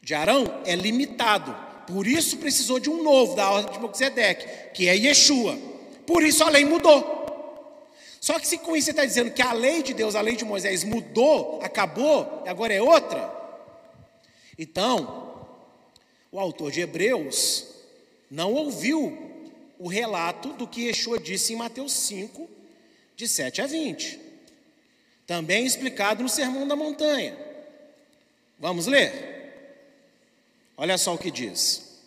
Speaker 1: de Arão é limitado, por isso precisou de um novo, da ordem de Melquisedeque, que é Yeshua. Por isso a lei mudou. Só que se com isso você está dizendo que a lei de Deus, a lei de Moisés mudou, acabou, agora é outra, então o autor de Hebreus não ouviu o relato do que Yeshua disse em Mateus 5, de 7 a 20. Também explicado no Sermão da Montanha. Vamos ler? Olha só o que diz.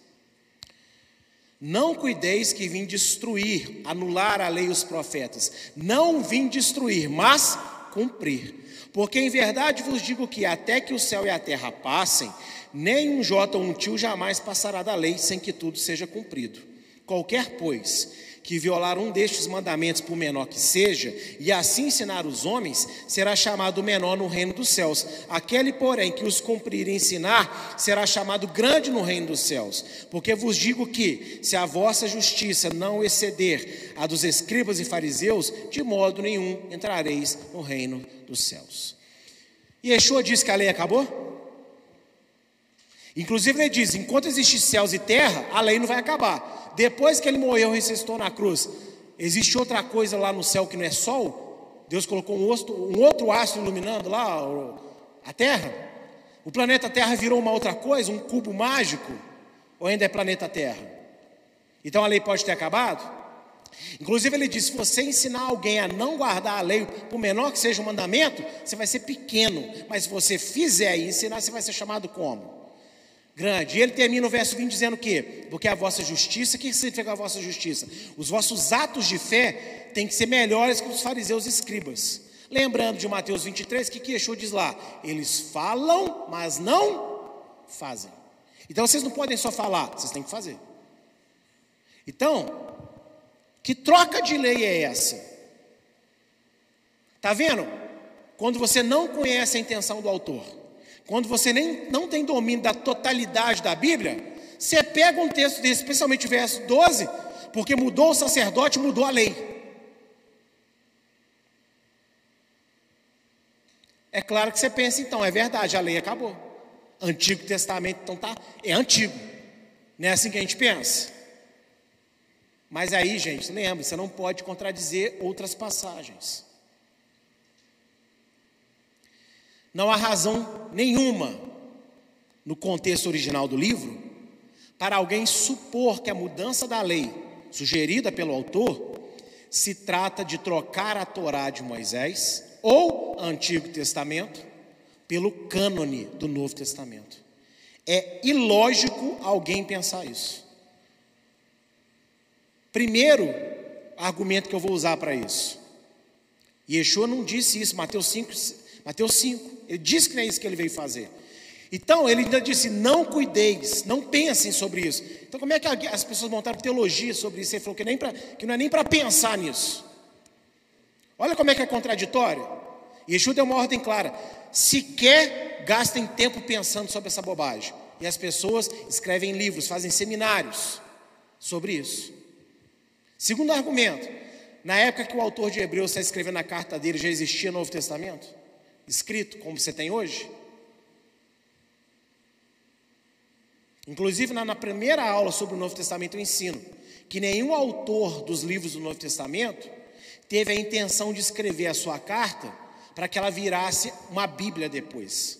Speaker 1: Não cuideis que vim destruir, anular a lei e os profetas. Não vim destruir, mas cumprir. Porque em verdade vos digo que até que o céu e a terra passem, nem um jota ou um tio jamais passará da lei sem que tudo seja cumprido. Qualquer, pois, que violar um destes mandamentos, por menor que seja, e assim ensinar os homens, será chamado menor no reino dos céus. Aquele, porém, que os cumprir e ensinar, será chamado grande no reino dos céus. Porque vos digo que, se a vossa justiça não exceder a dos escribas e fariseus, de modo nenhum entrareis no reino dos céus. E Yeshua disse que a lei acabou? Inclusive ele diz: enquanto existem céus e terra, a lei não vai acabar. Depois que ele morreu e ressuscitou na cruz, existe outra coisa lá no céu que não é sol? Deus colocou um, outro, um outro astro iluminando lá a terra? O planeta Terra virou uma outra coisa, um cubo mágico? Ou ainda é planeta Terra? Então a lei pode ter acabado? Inclusive ele diz: se você ensinar alguém a não guardar a lei, por menor que seja o mandamento, você vai ser pequeno. Mas se você fizer e ensinar, você vai ser chamado como? Grande. E ele termina o verso 20 dizendo o quê? Porque a vossa justiça, o que significa a vossa justiça? Os vossos atos de fé têm que ser melhores que os fariseus e escribas. Lembrando de Mateus 23, o que, que Yeshua diz lá? Eles falam, mas não fazem. Então vocês não podem só falar, vocês têm que fazer. Então, que troca de lei é essa? Está vendo? Quando você não conhece a intenção do autor. Quando você nem, não tem domínio da totalidade da Bíblia, você pega um texto desse, especialmente o verso 12, porque mudou o sacerdote, mudou a lei. É claro que você pensa, então, é verdade, a lei acabou. Antigo Testamento, então tá, é antigo. Não é assim que a gente pensa? Mas aí, gente, lembre, você não pode contradizer outras passagens. Não há razão nenhuma, no contexto original do livro, para alguém supor que a mudança da lei, sugerida pelo autor, se trata de trocar a Torá de Moisés ou Antigo Testamento pelo cânone do Novo Testamento. É ilógico alguém pensar isso. Primeiro argumento que eu vou usar para isso. Yeshua não disse isso, Mateus 5, Mateus 5. Ele disse que não é isso que ele veio fazer. Então, ele ainda disse: não cuideis, não pensem sobre isso. Então, como é que as pessoas montaram teologia sobre isso? Ele falou que, nem pra, que não é nem para pensar nisso. Olha como é que é contraditório. Yeshua deu uma ordem clara: sequer gastem tempo pensando sobre essa bobagem. E as pessoas escrevem livros, fazem seminários sobre isso. Segundo argumento: na época que o autor de Hebreus está escrevendo a carta dele, já existia Novo Testamento? Escrito como você tem hoje? Inclusive, na, primeira aula sobre o Novo Testamento, eu ensino que nenhum autor dos livros do Novo Testamento teve a intenção de escrever a sua carta para que ela virasse uma Bíblia depois.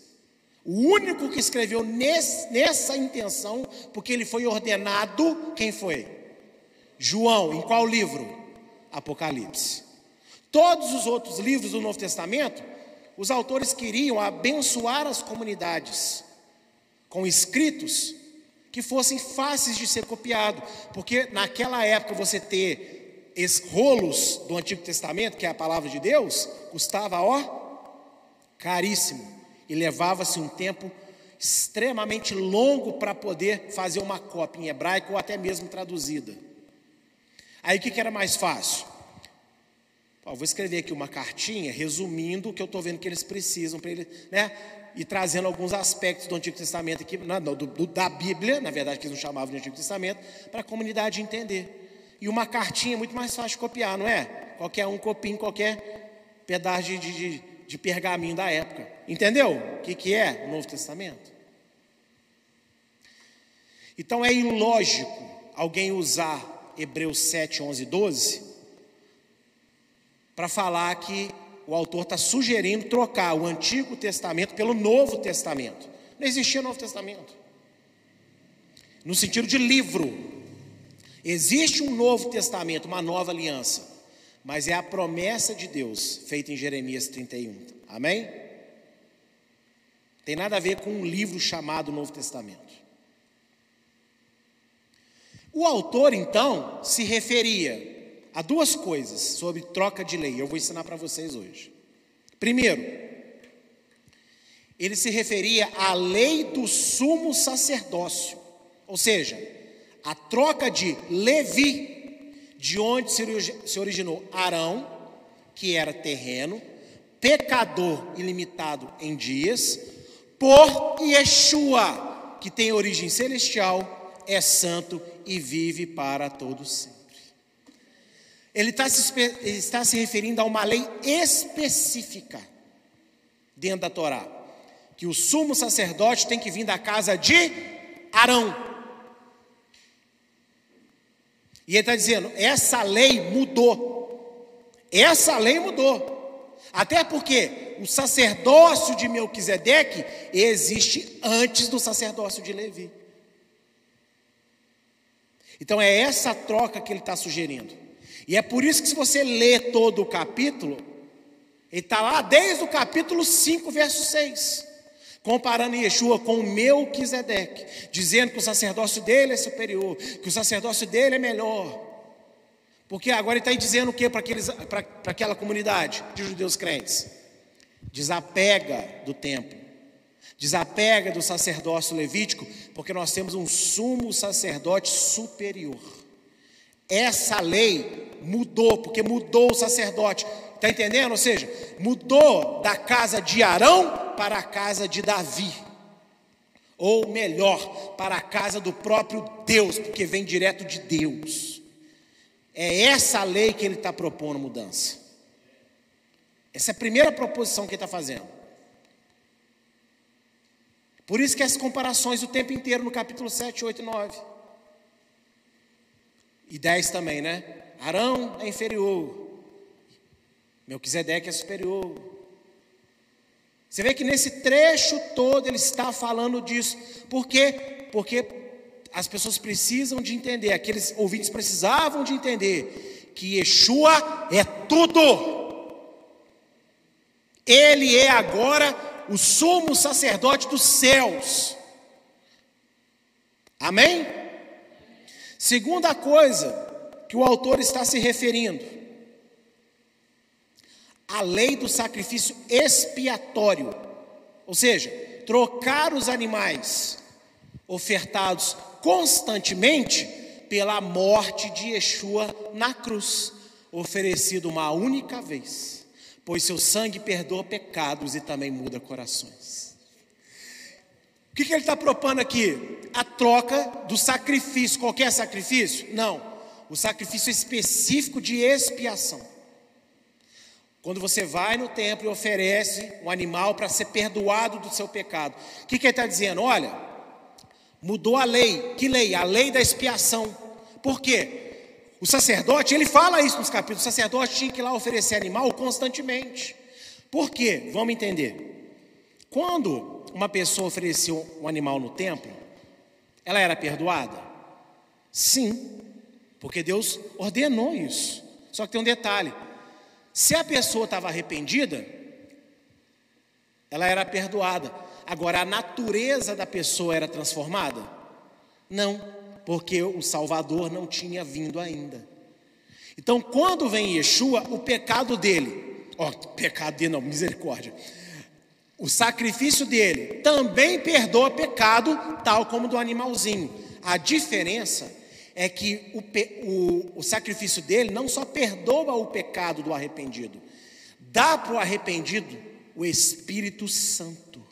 Speaker 1: O único que escreveu nesse, nessa intenção, porque ele foi ordenado, quem foi? João, em qual livro? Apocalipse. Todos os outros livros do Novo Testamento os autores queriam abençoar as comunidades com escritos que fossem fáceis de ser copiado, porque naquela época você ter rolos do Antigo Testamento, que é a palavra de Deus, custava ó caríssimo e levava-se um tempo extremamente longo para poder fazer uma cópia em hebraico ou até mesmo traduzida. Aí o que, que era mais fácil? Ó, vou escrever aqui uma cartinha resumindo o que eu estou vendo que eles precisam para ele, né? E trazendo alguns aspectos do Antigo Testamento aqui, do, do, da Bíblia, na verdade que eles não chamavam de Antigo Testamento, para a comunidade entender. E uma cartinha é muito mais fácil de copiar, não é? Qualquer um copia em qualquer pedaço de, de, de pergaminho da época. Entendeu? O que, que é o Novo Testamento? Então é ilógico alguém usar Hebreus 7, 11 12 para falar que o autor está sugerindo trocar o Antigo Testamento pelo Novo Testamento. Não existia Novo Testamento. No sentido de livro. Existe um Novo Testamento, uma nova aliança. Mas é a promessa de Deus feita em Jeremias 31. Amém? Tem nada a ver com um livro chamado Novo Testamento. O autor, então, se referia há duas coisas sobre troca de lei. Eu vou ensinar para vocês hoje. Primeiro, ele se referia à lei do sumo sacerdócio, ou seja, a troca de Levi, de onde se originou Arão, que era terreno, pecador ilimitado em dias, por Yeshua, que tem origem celestial, é santo e vive para todos sempre. Ele está se, está se referindo a uma lei específica dentro da Torá, que o sumo sacerdote tem que vir da casa de Arão. E ele está dizendo: essa lei mudou. Essa lei mudou. Até porque o sacerdócio de Melquisedeque existe antes do sacerdócio de Levi. Então é essa troca que ele está sugerindo. E é por isso que, se você lê todo o capítulo, ele está lá desde o capítulo 5, verso 6, comparando Yeshua com Melquisedeque, dizendo que o sacerdócio dele é superior, que o sacerdócio dele é melhor. Porque agora ele está dizendo o que para aquela comunidade de judeus crentes? Desapega do templo, desapega do sacerdócio levítico, porque nós temos um sumo sacerdote superior. Essa lei mudou, porque mudou o sacerdote. Está entendendo? Ou seja, mudou da casa de Arão para a casa de Davi. Ou melhor, para a casa do próprio Deus, porque vem direto de Deus. É essa lei que ele está propondo mudança. Essa é a primeira proposição que ele está fazendo. Por isso que as comparações o tempo inteiro no capítulo 7, 8 e 9. E 10 também, né? Arão é inferior. Melquisedeque é superior. Você vê que nesse trecho todo ele está falando disso. Por quê? Porque as pessoas precisam de entender, aqueles ouvintes precisavam de entender que Yeshua é tudo. Ele é agora o sumo sacerdote dos céus. Amém? Segunda coisa que o autor está se referindo, a lei do sacrifício expiatório, ou seja, trocar os animais ofertados constantemente pela morte de Yeshua na cruz, oferecido uma única vez, pois seu sangue perdoa pecados e também muda corações. O que, que ele está propondo aqui? A troca do sacrifício, qualquer sacrifício? Não, o sacrifício específico de expiação. Quando você vai no templo e oferece um animal para ser perdoado do seu pecado, o que, que ele está dizendo? Olha, Mudou a lei. Que lei? A lei da expiação. Por quê? O sacerdote, ele fala isso nos capítulos. O sacerdote tinha que ir lá oferecer animal constantemente. Por quê? Vamos entender. Quando uma pessoa ofereceu um animal no templo, ela era perdoada? Sim, porque Deus ordenou isso. Só que tem um detalhe: se a pessoa estava arrependida, ela era perdoada. Agora, a natureza da pessoa era transformada? Não, porque o Salvador não tinha vindo ainda. Então, quando vem Yeshua, o pecado dele, ó, pecado dele não, misericórdia. O sacrifício dele também perdoa pecado, tal como do animalzinho. A diferença é que o, o, o sacrifício dele não só perdoa o pecado do arrependido, dá para o arrependido o Espírito Santo.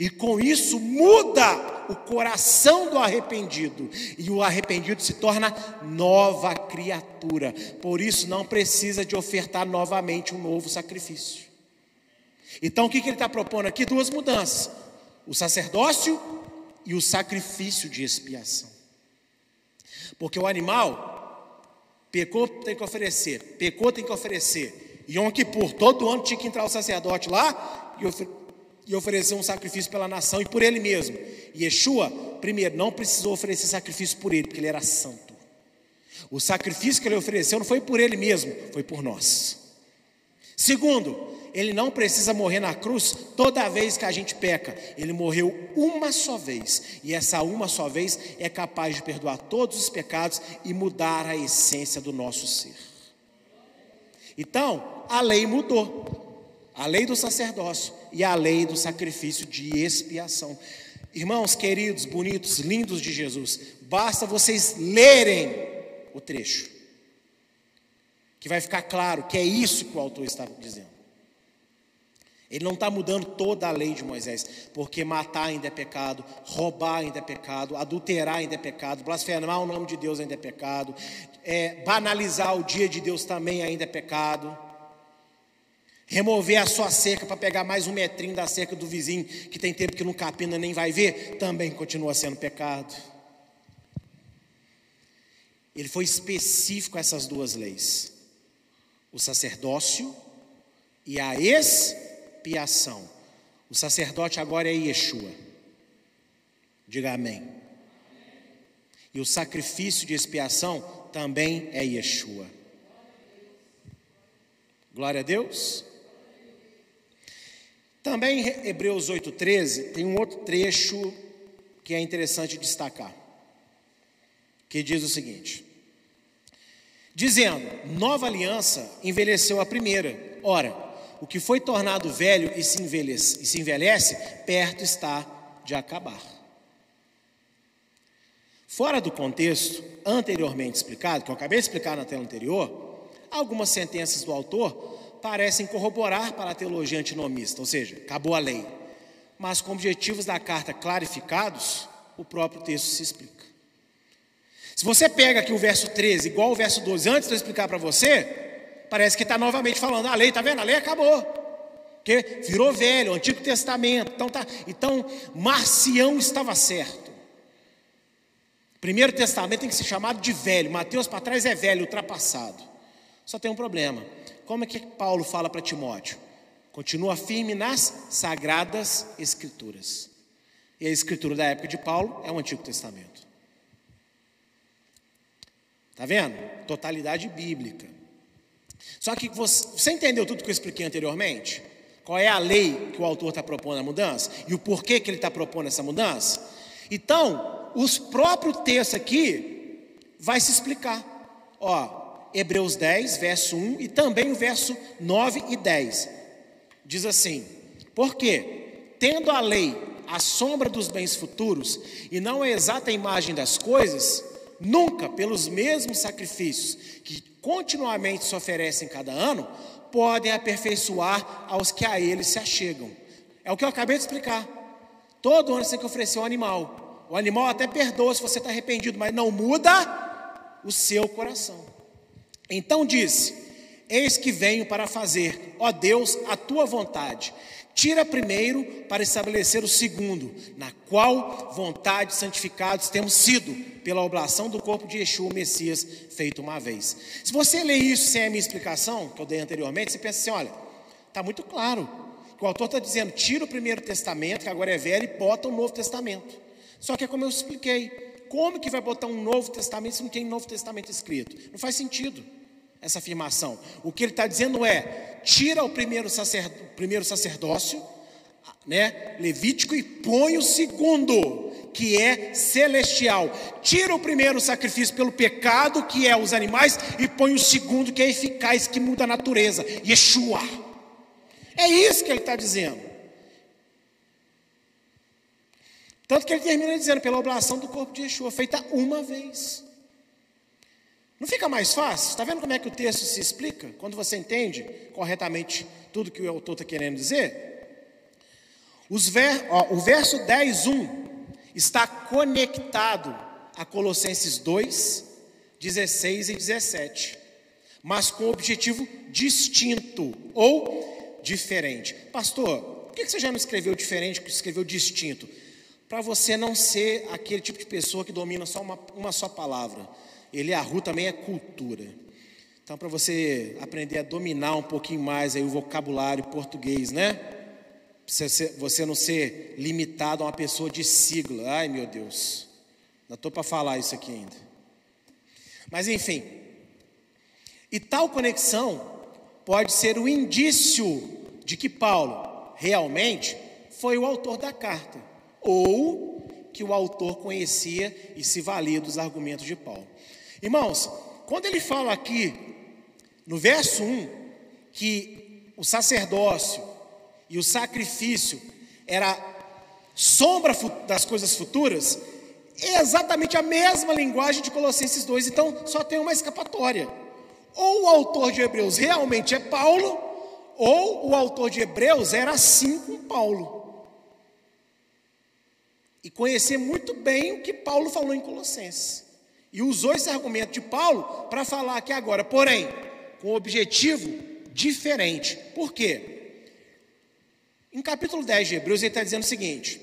Speaker 1: E com isso muda o coração do arrependido, e o arrependido se torna nova criatura. Por isso não precisa de ofertar novamente um novo sacrifício. Então o que, que ele está propondo aqui? Duas mudanças: o sacerdócio e o sacrifício de expiação. Porque o animal pecou, tem que oferecer, pecou, tem que oferecer. E Yom Kippur, todo ano tinha que entrar o sacerdote lá e oferecer e ofereceu um sacrifício pela nação e por ele mesmo. E Yeshua, primeiro, não precisou oferecer sacrifício por ele, porque ele era santo. O sacrifício que ele ofereceu não foi por ele mesmo, foi por nós. Segundo, ele não precisa morrer na cruz toda vez que a gente peca. Ele morreu uma só vez. E essa uma só vez é capaz de perdoar todos os pecados e mudar a essência do nosso ser. Então, a lei mudou a lei do sacerdócio e a lei do sacrifício de expiação. Irmãos queridos, bonitos, lindos de Jesus, basta vocês lerem o trecho. que vai ficar claro que é isso que o autor está dizendo. Ele não está mudando toda a lei de Moisés, porque matar ainda é pecado, roubar ainda é pecado, adulterar ainda é pecado, blasfemar o nome de Deus ainda é pecado, é, banalizar o dia de Deus também ainda é pecado, remover a sua cerca para pegar mais um metrinho da cerca do vizinho, que tem tempo que não capina nem vai ver, também continua sendo pecado. Ele foi específico a essas duas leis: o sacerdócio e a ex expiação. O sacerdote agora é Yeshua. Diga amém. E o sacrifício de expiação também é Yeshua. Glória a Deus. Também em Hebreus 8,13 tem um outro trecho que é interessante destacar. Que diz o seguinte: Dizendo, nova aliança envelheceu a primeira. Ora, o que foi tornado velho e se envelhece, e se envelhece perto está de acabar. Fora do contexto anteriormente explicado, que eu acabei de explicar na tela anterior, algumas sentenças do autor parecem corroborar para a teologia antinomista, ou seja, acabou a lei. Mas com objetivos da carta clarificados, o próprio texto se explica. Se você pega aqui o verso 13, igual o verso 12, antes de eu explicar para você, parece que está novamente falando, a lei, está vendo? A lei acabou. Porque virou velho, Antigo Testamento. Então, tá, então Marcião estava certo. Primeiro Testamento tem que ser chamado de velho. Mateus para trás é velho, ultrapassado. Só tem um problema. Como é que Paulo fala para Timóteo? Continua firme nas sagradas escrituras. E a escritura da época de Paulo é o Antigo Testamento. Está vendo? Totalidade bíblica. Só que você, você entendeu tudo que eu expliquei anteriormente? Qual é a lei que o autor está propondo a mudança? E o porquê que ele está propondo essa mudança? Então, os próprios textos aqui vai se explicar. Ó, Hebreus 10, verso 1 e também o verso 9 e 10. Diz assim: Porque, tendo a lei a sombra dos bens futuros e não a exata imagem das coisas, nunca pelos mesmos sacrifícios que continuamente se oferecem cada ano, podem aperfeiçoar aos que a eles se achegam. É o que eu acabei de explicar. Todo ano você tem que oferecer um animal. O animal até perdoa se você está arrependido, mas não muda o seu coração. Então disse: Eis que venho para fazer, ó Deus, a tua vontade. Tira primeiro para estabelecer o segundo, na qual vontade santificados temos sido pela oblação do corpo de Yeshua, o Messias, feito uma vez. Se você ler isso sem a minha explicação, que eu dei anteriormente, você pensa assim: olha, está muito claro. Que o autor está dizendo: tira o primeiro testamento, que agora é velho, e bota o novo testamento. Só que é como eu expliquei: como que vai botar um novo testamento se não tem novo testamento escrito? Não faz sentido essa afirmação. O que ele está dizendo é: tira o primeiro, primeiro sacerdócio, né, levítico, e põe o segundo que é celestial. Tira o primeiro sacrifício pelo pecado, que é os animais, e põe o segundo, que é eficaz, que muda a natureza. Yeshua. É isso que ele está dizendo. Tanto que ele termina dizendo, pela oblação do corpo de Yeshua, feita uma vez. Não fica mais fácil? Está vendo como é que o texto se explica? Quando você entende corretamente tudo que o autor está querendo dizer? Ver, ó, o verso 10, 1 está conectado a Colossenses 2, 16 e 17, mas com objetivo distinto ou diferente. Pastor, por que você já não escreveu diferente, que escreveu distinto? Para você não ser aquele tipo de pessoa que domina só uma, uma só palavra. Ele, a Ru, também é cultura. Então, para você aprender a dominar um pouquinho mais aí o vocabulário português, né? você não ser limitado a uma pessoa de sigla. Ai, meu Deus. Não estou para falar isso aqui ainda. Mas enfim. E tal conexão pode ser o indício de que Paulo realmente foi o autor da carta, ou que o autor conhecia e se valia dos argumentos de Paulo. Irmãos, quando ele fala aqui no verso 1 que o sacerdócio e o sacrifício era sombra das coisas futuras, é exatamente a mesma linguagem de Colossenses 2. Então, só tem uma escapatória. ou o autor de Hebreus realmente é Paulo, ou o autor de Hebreus era assim com Paulo. E conhecer muito bem o que Paulo falou em Colossenses. E usou esse argumento de Paulo para falar aqui agora, porém, com objetivo diferente. Por quê? Em capítulo 10 de Hebreus, ele está dizendo o seguinte: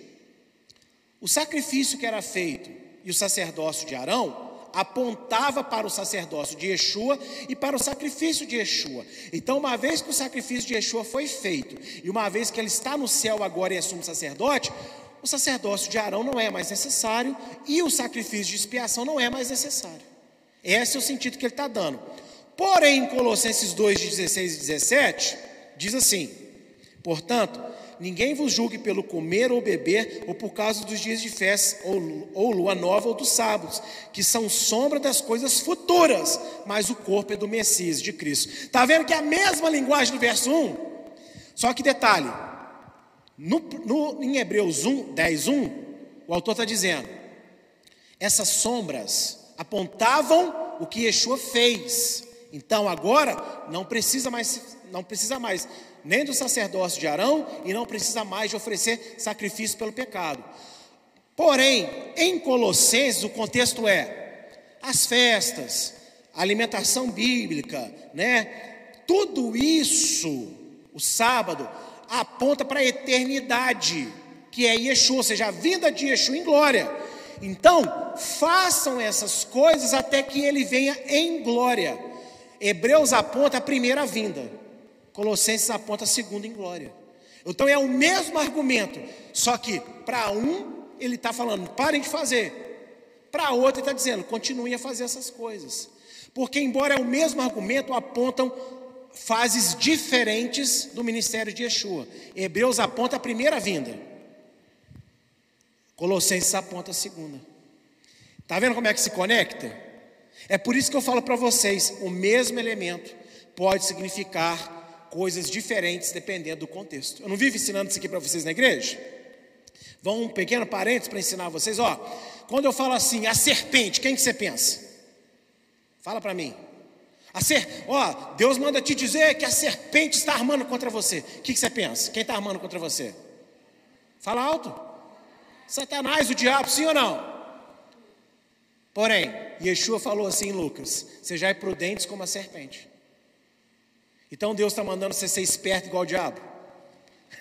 Speaker 1: o sacrifício que era feito e o sacerdócio de Arão apontava para o sacerdócio de Yeshua e para o sacrifício de Yeshua. Então, uma vez que o sacrifício de Yeshua foi feito, e uma vez que ele está no céu agora e é sumo sacerdote, o sacerdócio de Arão não é mais necessário e o sacrifício de expiação não é mais necessário. Esse é o sentido que ele está dando. Porém, em Colossenses 2, 16 e 17, diz assim: Portanto, ninguém vos julgue pelo comer ou beber, ou por causa dos dias de festa, ou, ou lua nova, ou dos sábados, que são sombra das coisas futuras, mas o corpo é do Messias, de Cristo. Está vendo que é a mesma linguagem do verso 1? Só que detalhe, no, no, em Hebreus 1, 10, 1, o autor está dizendo: essas sombras apontavam o que Yeshua fez. Então agora não precisa mais, não precisa mais nem do sacerdócio de Arão e não precisa mais de oferecer sacrifício pelo pecado. Porém, em Colossenses o contexto é as festas, alimentação bíblica, né? Tudo isso, o sábado, aponta para a eternidade, que é Yeshua, ou seja, a vinda de Yeshua em glória. Então, façam essas coisas até que ele venha em glória. Hebreus aponta a primeira vinda. Colossenses aponta a segunda em glória. Então é o mesmo argumento, só que para um ele está falando, parem de fazer. Para outro ele está dizendo, continuem a fazer essas coisas. Porque, embora é o mesmo argumento, apontam fases diferentes do ministério de Yeshua. Hebreus aponta a primeira vinda. Colossenses aponta a segunda. Está vendo como é que se conecta? É por isso que eu falo para vocês: o mesmo elemento pode significar coisas diferentes dependendo do contexto. Eu não vivo ensinando isso aqui para vocês na igreja? Vão um pequeno parênteses para ensinar vocês. Ó, quando eu falo assim, a serpente, quem que você pensa? Fala para mim. A ser, ó, Deus manda te dizer que a serpente está armando contra você. O que, que você pensa? Quem está armando contra você? Fala alto. Satanás, o diabo, sim ou não? Porém, Yeshua falou assim em Lucas: Sejai prudentes como a serpente. Então Deus está mandando você ser esperto igual o diabo?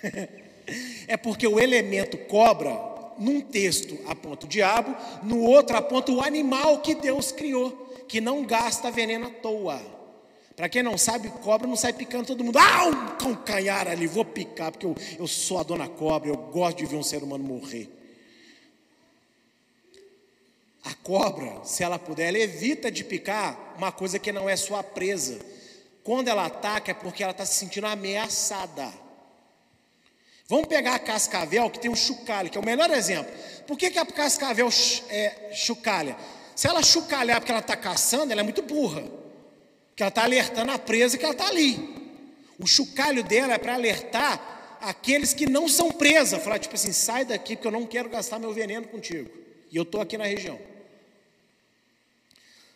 Speaker 1: é porque o elemento cobra, num texto aponta o diabo, no outro aponta o animal que Deus criou, que não gasta veneno à toa. Para quem não sabe, cobra não sai picando todo mundo. Ah, um calcanhar ali, vou picar, porque eu, eu sou a dona cobra, eu gosto de ver um ser humano morrer. A cobra, se ela puder, ela evita de picar uma coisa que não é sua presa quando ela ataca é porque ela está se sentindo ameaçada. Vamos pegar a cascavel que tem um chucalho, que é o melhor exemplo. Por que, que a cascavel é chucalha? Se ela chucalhar porque ela está caçando, ela é muito burra. Porque ela está alertando a presa que ela está ali. O chucalho dela é para alertar aqueles que não são presas. Falar tipo assim, sai daqui porque eu não quero gastar meu veneno contigo. E eu estou aqui na região.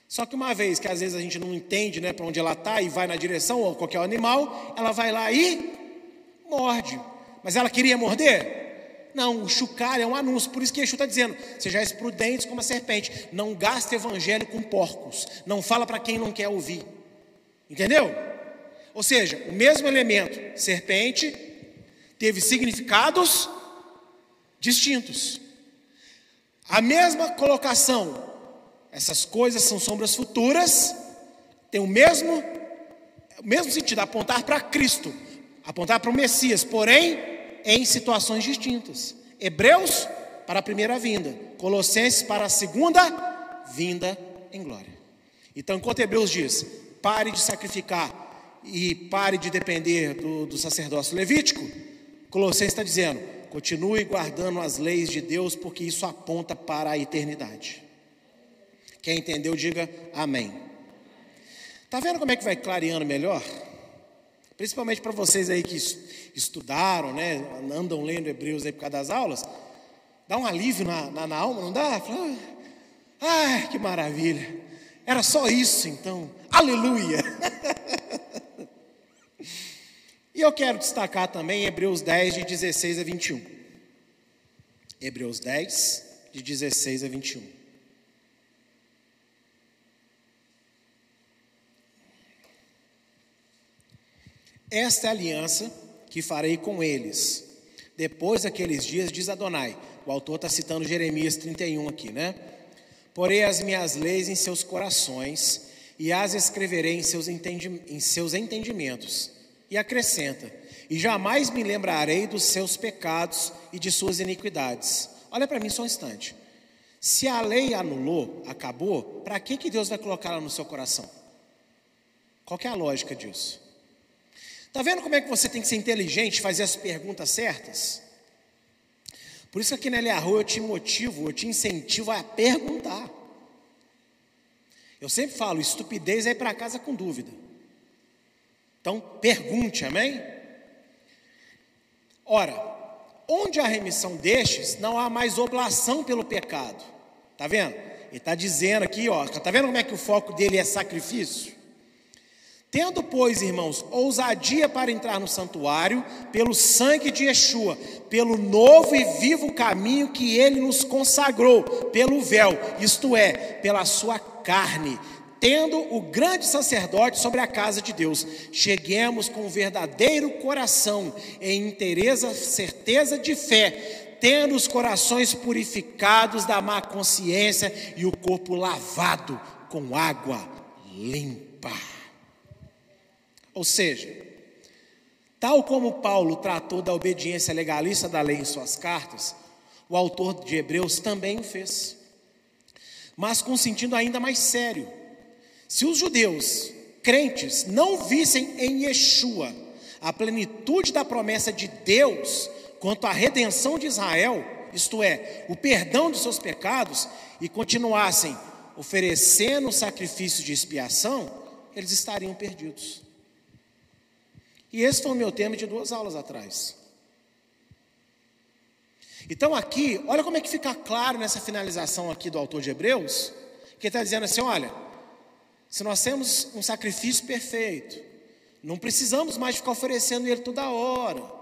Speaker 1: Só que uma vez que às vezes a gente não entende né, para onde ela está e vai na direção, ou qualquer animal, ela vai lá e morde. Mas ela queria morder? Não, o chucar é um anúncio, por isso que Yeshua está dizendo: sejais prudentes como a serpente, não gaste evangelho com porcos, não fala para quem não quer ouvir. Entendeu? Ou seja, o mesmo elemento, serpente, teve significados distintos. A mesma colocação essas coisas são sombras futuras, tem o mesmo, o mesmo sentido, apontar para Cristo, apontar para o Messias, porém em situações distintas. Hebreus para a primeira vinda, Colossenses para a segunda vinda em glória. Então, enquanto Hebreus diz: pare de sacrificar e pare de depender do, do sacerdócio levítico, Colossenses está dizendo: continue guardando as leis de Deus, porque isso aponta para a eternidade. Quem entendeu, diga amém. Tá vendo como é que vai clareando melhor? Principalmente para vocês aí que estudaram, né, andam lendo Hebreus aí por causa das aulas, dá um alívio na, na, na alma, não dá? Fala, ah, que maravilha! Era só isso então, aleluia! e eu quero destacar também Hebreus 10, de 16 a 21. Hebreus 10, de 16 a 21. Esta é a aliança que farei com eles. Depois daqueles dias, diz Adonai. O autor está citando Jeremias 31 aqui, né? Porei as minhas leis em seus corações e as escreverei em seus, entendi em seus entendimentos. E acrescenta: E jamais me lembrarei dos seus pecados e de suas iniquidades. Olha para mim só um instante. Se a lei anulou, acabou, para que, que Deus vai colocar ela no seu coração? Qual é a lógica disso? Está vendo como é que você tem que ser inteligente, fazer as perguntas certas? Por isso aqui na Eliarro eu te motivo, eu te incentivo a perguntar. Eu sempre falo, estupidez é ir para casa com dúvida. Então, pergunte, amém? Ora, onde há remissão destes, não há mais oblação pelo pecado. Está vendo? Ele está dizendo aqui, ó, está vendo como é que o foco dele é sacrifício? Tendo, pois, irmãos, ousadia para entrar no santuário, pelo sangue de Yeshua, pelo novo e vivo caminho que ele nos consagrou, pelo véu, isto é, pela sua carne, tendo o grande sacerdote sobre a casa de Deus, cheguemos com verdadeiro coração, em inteireza, certeza de fé, tendo os corações purificados da má consciência e o corpo lavado com água limpa. Ou seja, tal como Paulo tratou da obediência legalista da lei em suas cartas, o autor de Hebreus também o fez mas com um sentido ainda mais sério. Se os judeus, crentes, não vissem em Yeshua a plenitude da promessa de Deus quanto à redenção de Israel, isto é, o perdão dos seus pecados, e continuassem oferecendo sacrifício de expiação, eles estariam perdidos. E esse foi o meu tema de duas aulas atrás. Então aqui, olha como é que fica claro nessa finalização aqui do autor de Hebreus, que está dizendo assim, olha, se nós temos um sacrifício perfeito, não precisamos mais ficar oferecendo ele toda hora.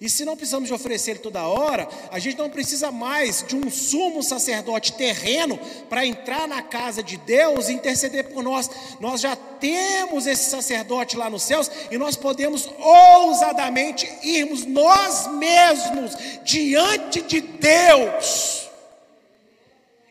Speaker 1: E se não precisamos de oferecer toda hora, a gente não precisa mais de um sumo sacerdote terreno para entrar na casa de Deus e interceder por nós. Nós já temos esse sacerdote lá nos céus e nós podemos ousadamente irmos nós mesmos diante de Deus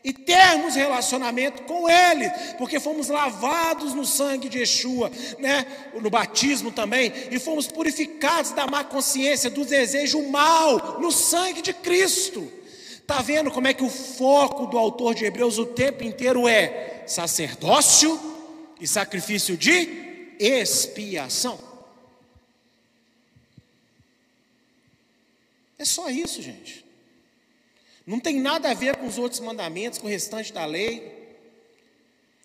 Speaker 1: e termos relacionamento com Ele, porque fomos lavados no sangue de Yeshua, né? no batismo também, e fomos purificados da má consciência, do desejo mal, no sangue de Cristo. Está vendo como é que o foco do autor de Hebreus o tempo inteiro é sacerdócio e sacrifício de expiação? É só isso, gente. Não tem nada a ver com os outros mandamentos, com o restante da lei.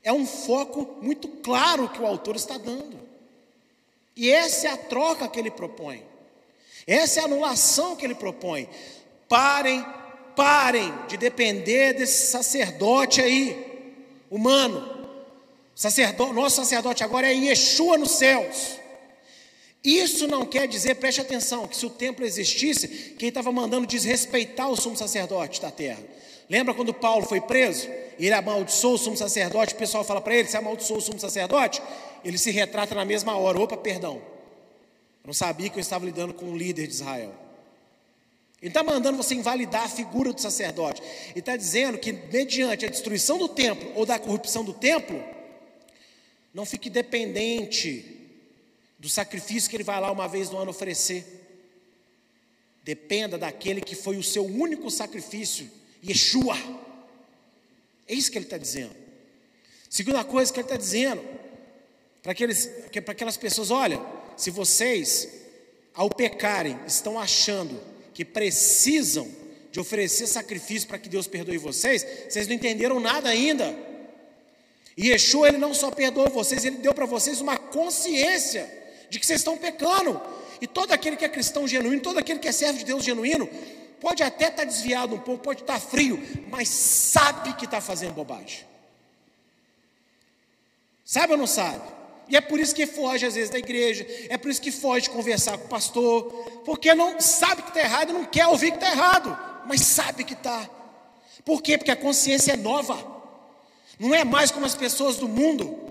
Speaker 1: É um foco muito claro que o autor está dando. E essa é a troca que ele propõe. Essa é a anulação que ele propõe. Parem, parem de depender desse sacerdote aí, humano. Sacerdote, nosso sacerdote agora é Yeshua nos céus. Isso não quer dizer, preste atenção, que se o templo existisse, quem estava mandando desrespeitar o sumo sacerdote da terra. Lembra quando Paulo foi preso? Ele amaldiçoou o sumo sacerdote, o pessoal fala para ele: você amaldiçoou o sumo sacerdote? Ele se retrata na mesma hora: opa, perdão. Eu não sabia que eu estava lidando com um líder de Israel. Ele está mandando você invalidar a figura do sacerdote. Ele está dizendo que, mediante a destruição do templo ou da corrupção do templo, não fique dependente do sacrifício que ele vai lá uma vez no ano oferecer. Dependa daquele que foi o seu único sacrifício, Yeshua. É isso que ele está dizendo. Segunda coisa que ele está dizendo, para aquelas pessoas: olha, se vocês, ao pecarem, estão achando que precisam de oferecer sacrifício para que Deus perdoe vocês, vocês não entenderam nada ainda. E Yeshua, ele não só perdoou vocês, ele deu para vocês uma consciência de que vocês estão pecando. E todo aquele que é cristão genuíno, todo aquele que é servo de Deus genuíno, pode até estar desviado um pouco, pode estar frio, mas sabe que está fazendo bobagem. Sabe ou não sabe? E é por isso que foge às vezes da igreja, é por isso que foge de conversar com o pastor, porque não sabe que está errado não quer ouvir que está errado, mas sabe que está. Por quê? Porque a consciência é nova. Não é mais como as pessoas do mundo,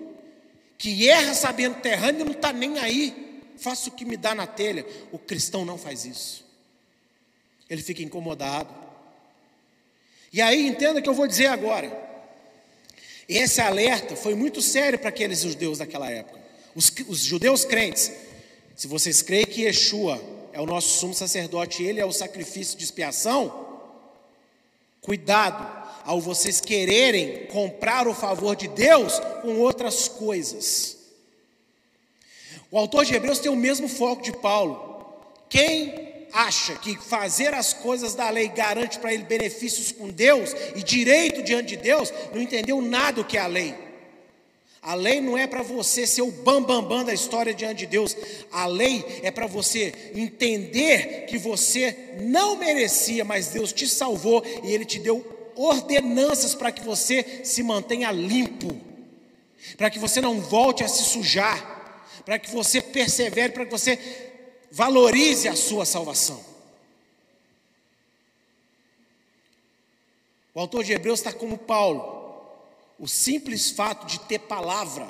Speaker 1: que erra sabendo que está errando e não está nem aí. Faça o que me dá na telha. O cristão não faz isso. Ele fica incomodado. E aí, entenda o que eu vou dizer agora. Esse alerta foi muito sério para aqueles judeus daquela época. Os, os, judeus crentes, se vocês creem que Yeshua é o nosso sumo sacerdote, ele é o sacrifício de expiação, cuidado ao vocês quererem comprar o favor de Deus com outras coisas. O autor de Hebreus tem o mesmo foco de Paulo. Quem acha que fazer as coisas da lei garante para ele benefícios com Deus e direito diante de Deus, não entendeu nada do que é a lei. A lei não é para você ser o bambambam bam, bam da história diante de Deus. A lei é para você entender que você não merecia, mas Deus te salvou e Ele te deu ordenanças para que você se mantenha limpo, para que você não volte a se sujar, para que você persevere, para que você valorize a sua salvação. O autor de Hebreus está como Paulo. O simples fato de ter palavra,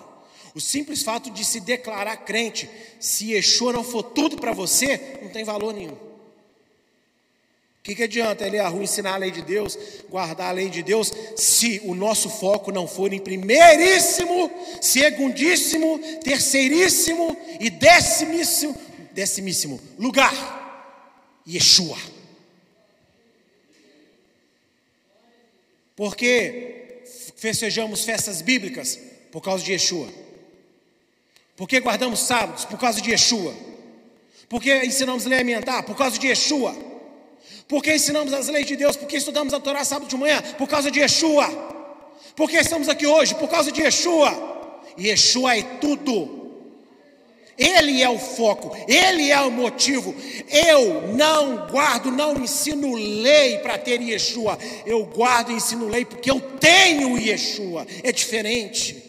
Speaker 1: o simples fato de se declarar crente, se Yeshua não for tudo para você, não tem valor nenhum. O que, que adianta ele arru ensinar a lei de Deus, guardar a lei de Deus, se o nosso foco não for em primeiríssimo, segundíssimo, terceiríssimo e decimíssimo, decimíssimo lugar? Yeshua. Porque festejamos festas bíblicas por causa de Yeshua. Porque guardamos sábados por causa de Yeshua. Porque ensinamos a alimentar por causa de Yeshua. Porque ensinamos as leis de Deus, porque estudamos a Torá sábado de manhã, por causa de Yeshua. Porque estamos aqui hoje, por causa de Yeshua. Yeshua é tudo. Ele é o foco, ele é o motivo. Eu não guardo, não ensino lei para ter Yeshua. Eu guardo e ensino lei porque eu tenho Yeshua. É diferente.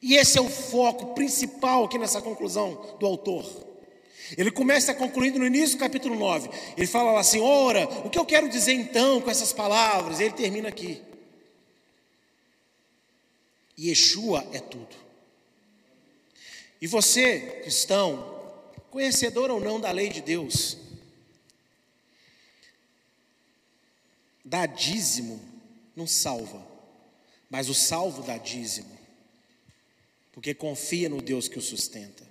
Speaker 1: E esse é o foco principal aqui nessa conclusão do autor. Ele começa concluindo no início do capítulo 9. Ele fala assim: Ora, o que eu quero dizer então com essas palavras? Ele termina aqui. Yeshua é tudo. E você, cristão, conhecedor ou não da lei de Deus, dá dízimo não salva, mas o salvo dá dízimo, porque confia no Deus que o sustenta.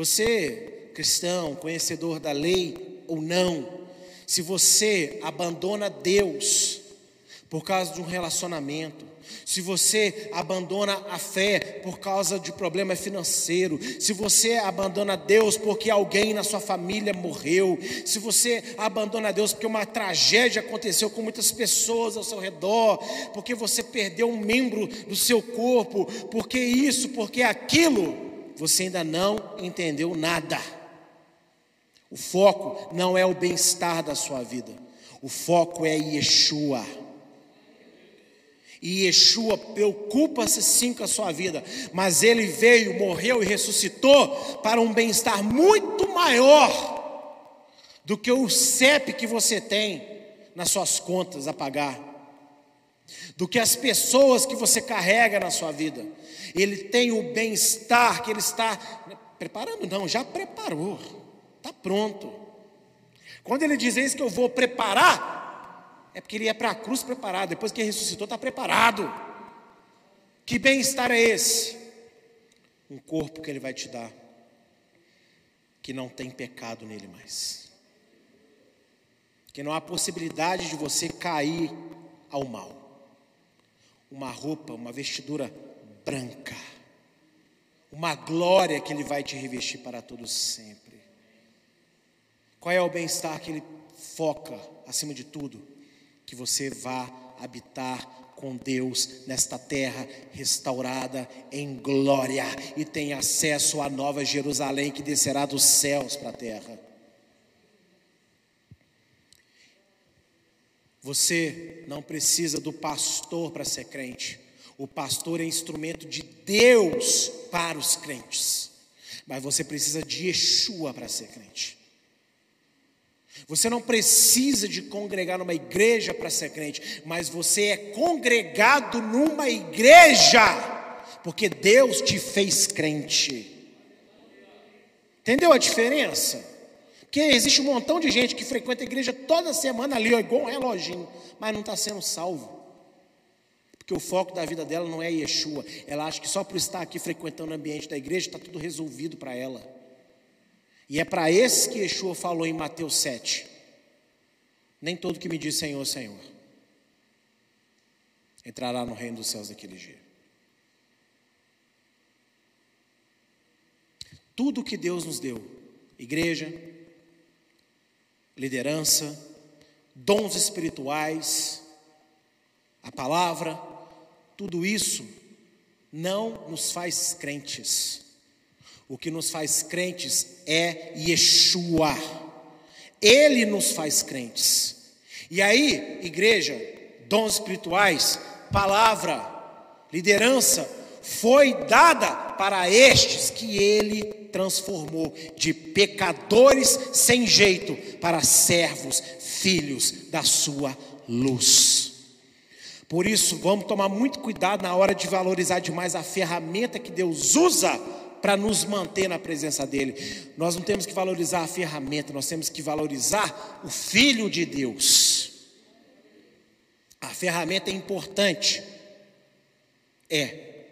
Speaker 1: Você, cristão, conhecedor da lei ou não, se você abandona Deus por causa de um relacionamento, se você abandona a fé por causa de problema financeiro, se você abandona Deus porque alguém na sua família morreu, se você abandona Deus porque uma tragédia aconteceu com muitas pessoas ao seu redor, porque você perdeu um membro do seu corpo, porque isso, porque aquilo, você ainda não entendeu nada. O foco não é o bem-estar da sua vida, o foco é Yeshua. E Yeshua preocupa-se sim com a sua vida, mas ele veio, morreu e ressuscitou para um bem-estar muito maior do que o CEP que você tem nas suas contas a pagar do que as pessoas que você carrega na sua vida. Ele tem o bem-estar que ele está preparando, não, já preparou, está pronto. Quando ele diz isso que eu vou preparar, é porque ele ia para a cruz preparado, depois que ressuscitou, está preparado. Que bem-estar é esse? Um corpo que ele vai te dar, que não tem pecado nele mais, que não há possibilidade de você cair ao mal uma roupa, uma vestidura branca, uma glória que Ele vai te revestir para todos sempre. Qual é o bem-estar que Ele foca, acima de tudo? Que você vá habitar com Deus nesta terra restaurada em glória e tenha acesso à nova Jerusalém que descerá dos céus para a terra. Você não precisa do pastor para ser crente. O pastor é instrumento de Deus para os crentes. Mas você precisa de Yeshua para ser crente. Você não precisa de congregar numa igreja para ser crente, mas você é congregado numa igreja, porque Deus te fez crente. Entendeu a diferença? Porque existe um montão de gente que frequenta a igreja toda semana ali, ó, igual um reloginho, mas não está sendo salvo. Porque o foco da vida dela não é Yeshua. Ela acha que só por estar aqui frequentando o ambiente da igreja está tudo resolvido para ela. E é para esses que Yeshua falou em Mateus 7. Nem todo que me diz Senhor, Senhor entrará no reino dos céus daquele dia. Tudo que Deus nos deu, igreja, liderança, dons espirituais, a palavra, tudo isso não nos faz crentes. O que nos faz crentes é Yeshua. Ele nos faz crentes. E aí, igreja, dons espirituais, palavra, liderança, foi dada para estes que ele transformou de pecadores sem jeito para servos, filhos da sua luz. Por isso, vamos tomar muito cuidado na hora de valorizar demais a ferramenta que Deus usa para nos manter na presença dEle. Nós não temos que valorizar a ferramenta, nós temos que valorizar o Filho de Deus. A ferramenta é importante, é,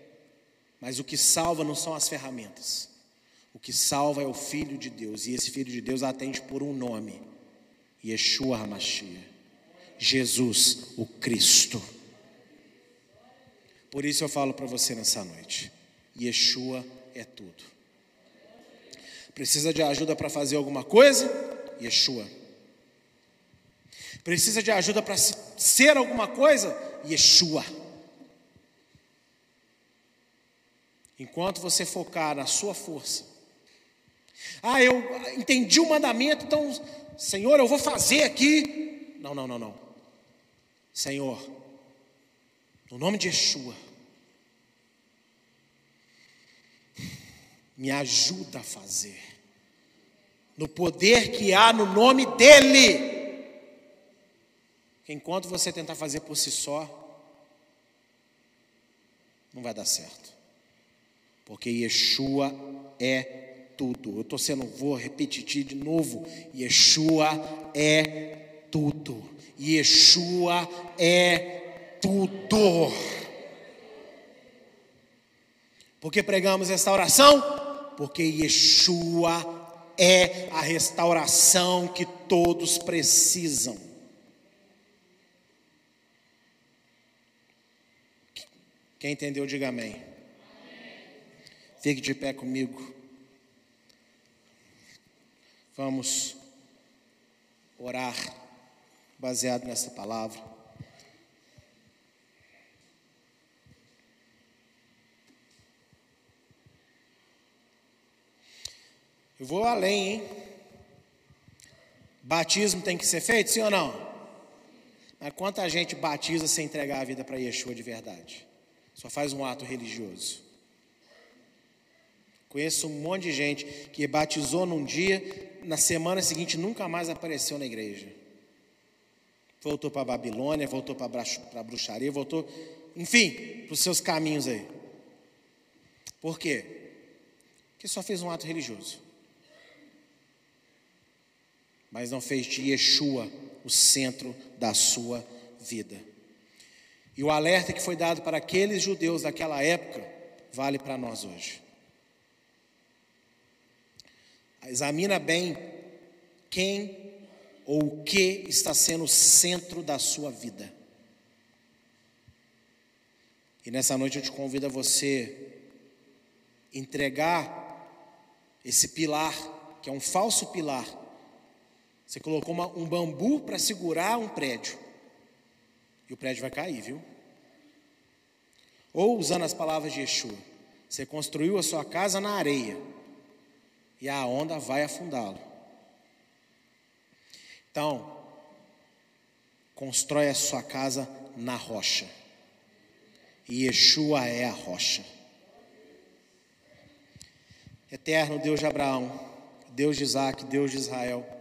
Speaker 1: mas o que salva não são as ferramentas. O que salva é o Filho de Deus, e esse Filho de Deus atende por um nome: Yeshua HaMashiach, Jesus, o Cristo. Por isso eu falo para você nessa noite: Yeshua é tudo. Precisa de ajuda para fazer alguma coisa? Yeshua. Precisa de ajuda para ser alguma coisa? Yeshua. Enquanto você focar na sua força. Ah, eu entendi o mandamento, então, Senhor, eu vou fazer aqui. Não, não, não, não. Senhor, no nome de Yeshua, me ajuda a fazer, no poder que há no nome dEle. Enquanto você tentar fazer por si só, não vai dar certo, porque Yeshua é tudo. Eu estou sendo, vou repetir de novo: Yeshua é tudo. Yeshua é tudo. Por que pregamos esta oração? porque Yeshua é a restauração que todos precisam. Quem entendeu, diga amém. amém. Fique de pé comigo. Vamos orar baseado nessa palavra. Eu vou além, hein? Batismo tem que ser feito, sim ou não? Mas quanta gente batiza sem entregar a vida para Yeshua de verdade? Só faz um ato religioso. Conheço um monte de gente que batizou num dia, na semana seguinte nunca mais apareceu na igreja. Voltou para a Babilônia, voltou para a bruxaria, voltou, enfim, para os seus caminhos aí. Por quê? Porque só fez um ato religioso mas não fez de Yeshua o centro da sua vida. E o alerta que foi dado para aqueles judeus daquela época vale para nós hoje. Examina bem quem ou o que está sendo o centro da sua vida. E nessa noite eu te convido a você entregar esse pilar, que é um falso pilar, você colocou uma, um bambu para segurar um prédio. E o prédio vai cair, viu? Ou usando as palavras de Yeshua, você construiu a sua casa na areia e a onda vai afundá-lo. Então, constrói a sua casa na rocha. e Yeshua é a rocha. Eterno Deus de Abraão, Deus de Isaac, Deus de Israel,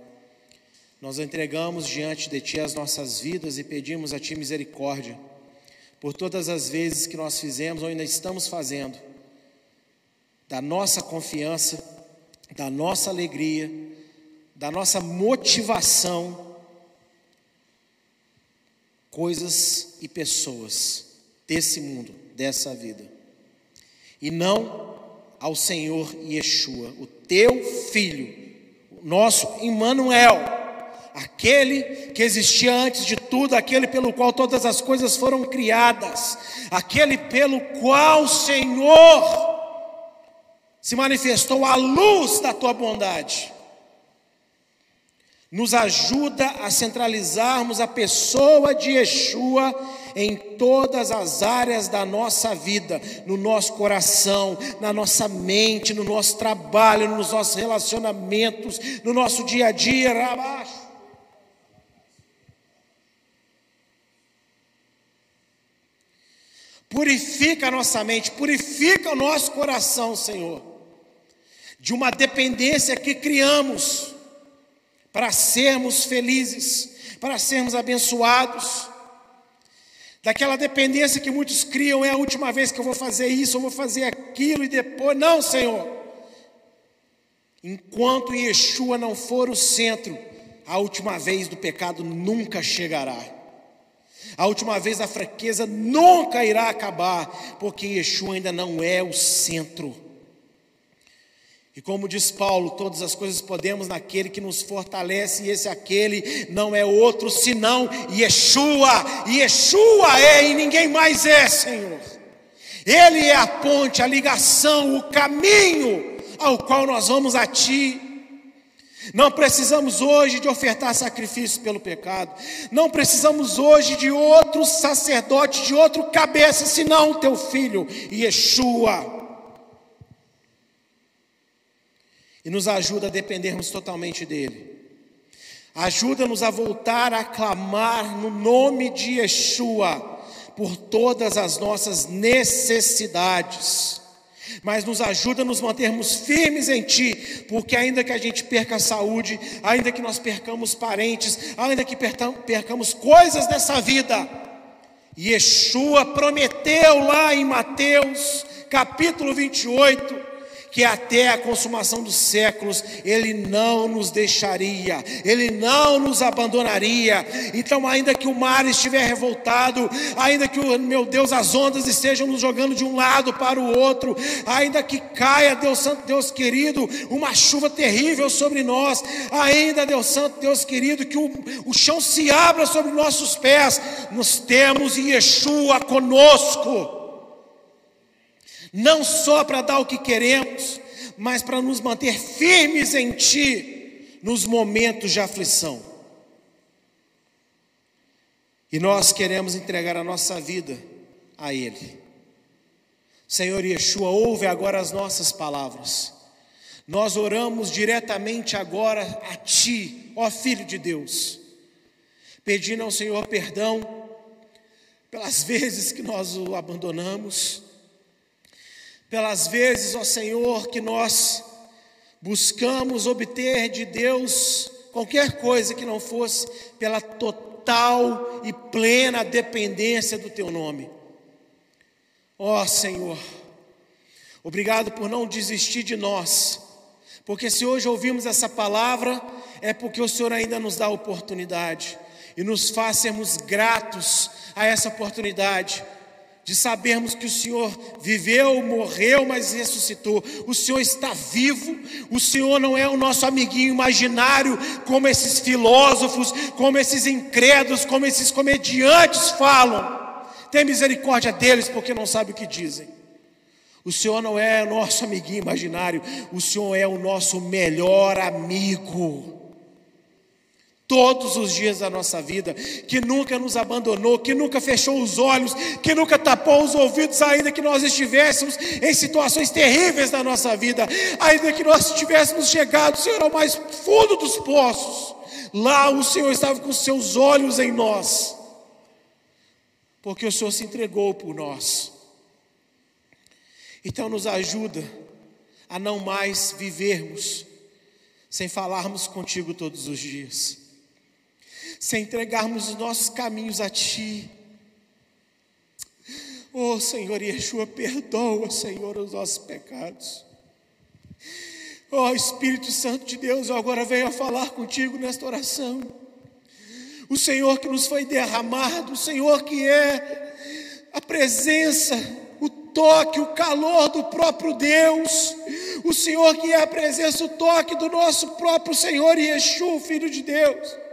Speaker 1: nós entregamos diante de Ti as nossas vidas e pedimos a Ti misericórdia por todas as vezes que nós fizemos ou ainda estamos fazendo, da nossa confiança, da nossa alegria, da nossa motivação, coisas e pessoas desse mundo, dessa vida, e não ao Senhor Yeshua, o teu filho, o nosso Emmanuel, aquele que existia antes de tudo, aquele pelo qual todas as coisas foram criadas, aquele pelo qual, Senhor, se manifestou a luz da tua bondade nos ajuda a centralizarmos a pessoa de Yeshua em todas as áreas da nossa vida, no nosso coração, na nossa mente, no nosso trabalho, nos nossos relacionamentos, no nosso dia a dia. Abaixo. Purifica a nossa mente, purifica o nosso coração, Senhor, de uma dependência que criamos para sermos felizes, para sermos abençoados. Daquela dependência que muitos criam, é a última vez que eu vou fazer isso, eu vou fazer aquilo e depois. Não, Senhor. Enquanto Yeshua não for o centro, a última vez do pecado nunca chegará. A última vez da fraqueza nunca irá acabar, porque Yeshua ainda não é o centro. E como diz Paulo, todas as coisas podemos naquele que nos fortalece, e esse aquele não é outro senão Yeshua. Yeshua é e ninguém mais é, Senhor. Ele é a ponte, a ligação, o caminho ao qual nós vamos a Ti. Não precisamos hoje de ofertar sacrifício pelo pecado. Não precisamos hoje de outro sacerdote, de outro cabeça, senão teu filho, Yeshua. e nos ajuda a dependermos totalmente dele. Ajuda-nos a voltar a clamar no nome de Yeshua por todas as nossas necessidades. Mas nos ajuda a nos mantermos firmes em Ti, porque ainda que a gente perca a saúde, ainda que nós percamos parentes, ainda que percamos coisas dessa vida, Yeshua prometeu lá em Mateus capítulo 28, que até a consumação dos séculos Ele não nos deixaria, Ele não nos abandonaria. Então, ainda que o mar estiver revoltado, ainda que, meu Deus, as ondas estejam nos jogando de um lado para o outro, ainda que caia, Deus Santo, Deus querido, uma chuva terrível sobre nós, ainda, Deus Santo, Deus querido, que o, o chão se abra sobre nossos pés, nós temos Yeshua conosco não só para dar o que queremos, mas para nos manter firmes em Ti nos momentos de aflição. E nós queremos entregar a nossa vida a Ele. Senhor Yeshua, ouve agora as nossas palavras. Nós oramos diretamente agora a Ti, ó Filho de Deus, pedindo ao Senhor perdão pelas vezes que nós o abandonamos, pelas vezes, ó Senhor, que nós buscamos obter de Deus qualquer coisa que não fosse pela total e plena dependência do Teu nome. Ó Senhor, obrigado por não desistir de nós, porque se hoje ouvimos essa palavra, é porque o Senhor ainda nos dá a oportunidade e nos faz sermos gratos a essa oportunidade de sabermos que o Senhor viveu, morreu, mas ressuscitou. O Senhor está vivo, o Senhor não é o nosso amiguinho imaginário, como esses filósofos, como esses incrédulos, como esses comediantes falam. Tem misericórdia deles, porque não sabe o que dizem. O Senhor não é o nosso amiguinho imaginário, o Senhor é o nosso melhor amigo todos os dias da nossa vida, que nunca nos abandonou, que nunca fechou os olhos, que nunca tapou os ouvidos, ainda que nós estivéssemos em situações terríveis da nossa vida, ainda que nós tivéssemos chegado, Senhor, ao mais fundo dos poços, lá o Senhor estava com seus olhos em nós, porque o Senhor se entregou por nós. Então, nos ajuda a não mais vivermos sem falarmos contigo todos os dias, sem entregarmos os nossos caminhos a Ti. Oh Senhor Yeshua, perdoa, Senhor, os nossos pecados. Oh Espírito Santo de Deus, eu agora venho a falar contigo nesta oração. O Senhor que nos foi derramado, o Senhor que é a presença, o toque, o calor do próprio Deus, o Senhor que é a presença, o toque do nosso próprio Senhor Yeshua, Filho de Deus.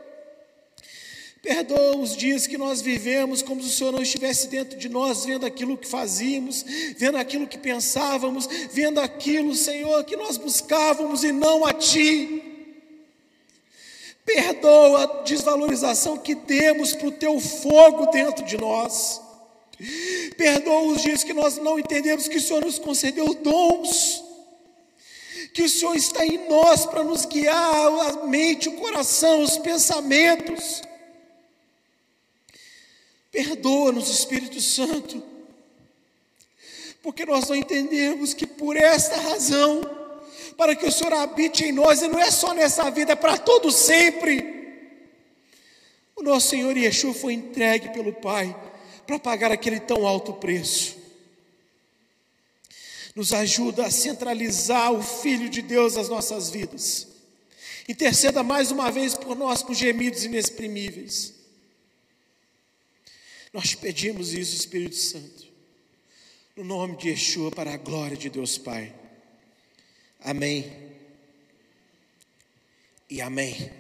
Speaker 1: Perdoa os dias que nós vivemos como se o Senhor não estivesse dentro de nós, vendo aquilo que fazíamos, vendo aquilo que pensávamos, vendo aquilo, Senhor, que nós buscávamos e não a Ti. Perdoa a desvalorização que demos para o Teu fogo dentro de nós. Perdoa os dias que nós não entendemos que o Senhor nos concedeu dons, que o Senhor está em nós para nos guiar a mente, o coração, os pensamentos. Perdoa-nos, Espírito Santo, porque nós não entendemos que por esta razão, para que o Senhor habite em nós, e não é só nessa vida, é para todo sempre. O nosso Senhor Yeshua foi entregue pelo Pai para pagar aquele tão alto preço. Nos ajuda a centralizar o Filho de Deus nas nossas vidas. Interceda mais uma vez por nós com gemidos inexprimíveis. Nós pedimos isso, Espírito Santo, no nome de Yeshua, para a glória de Deus Pai. Amém. E amém.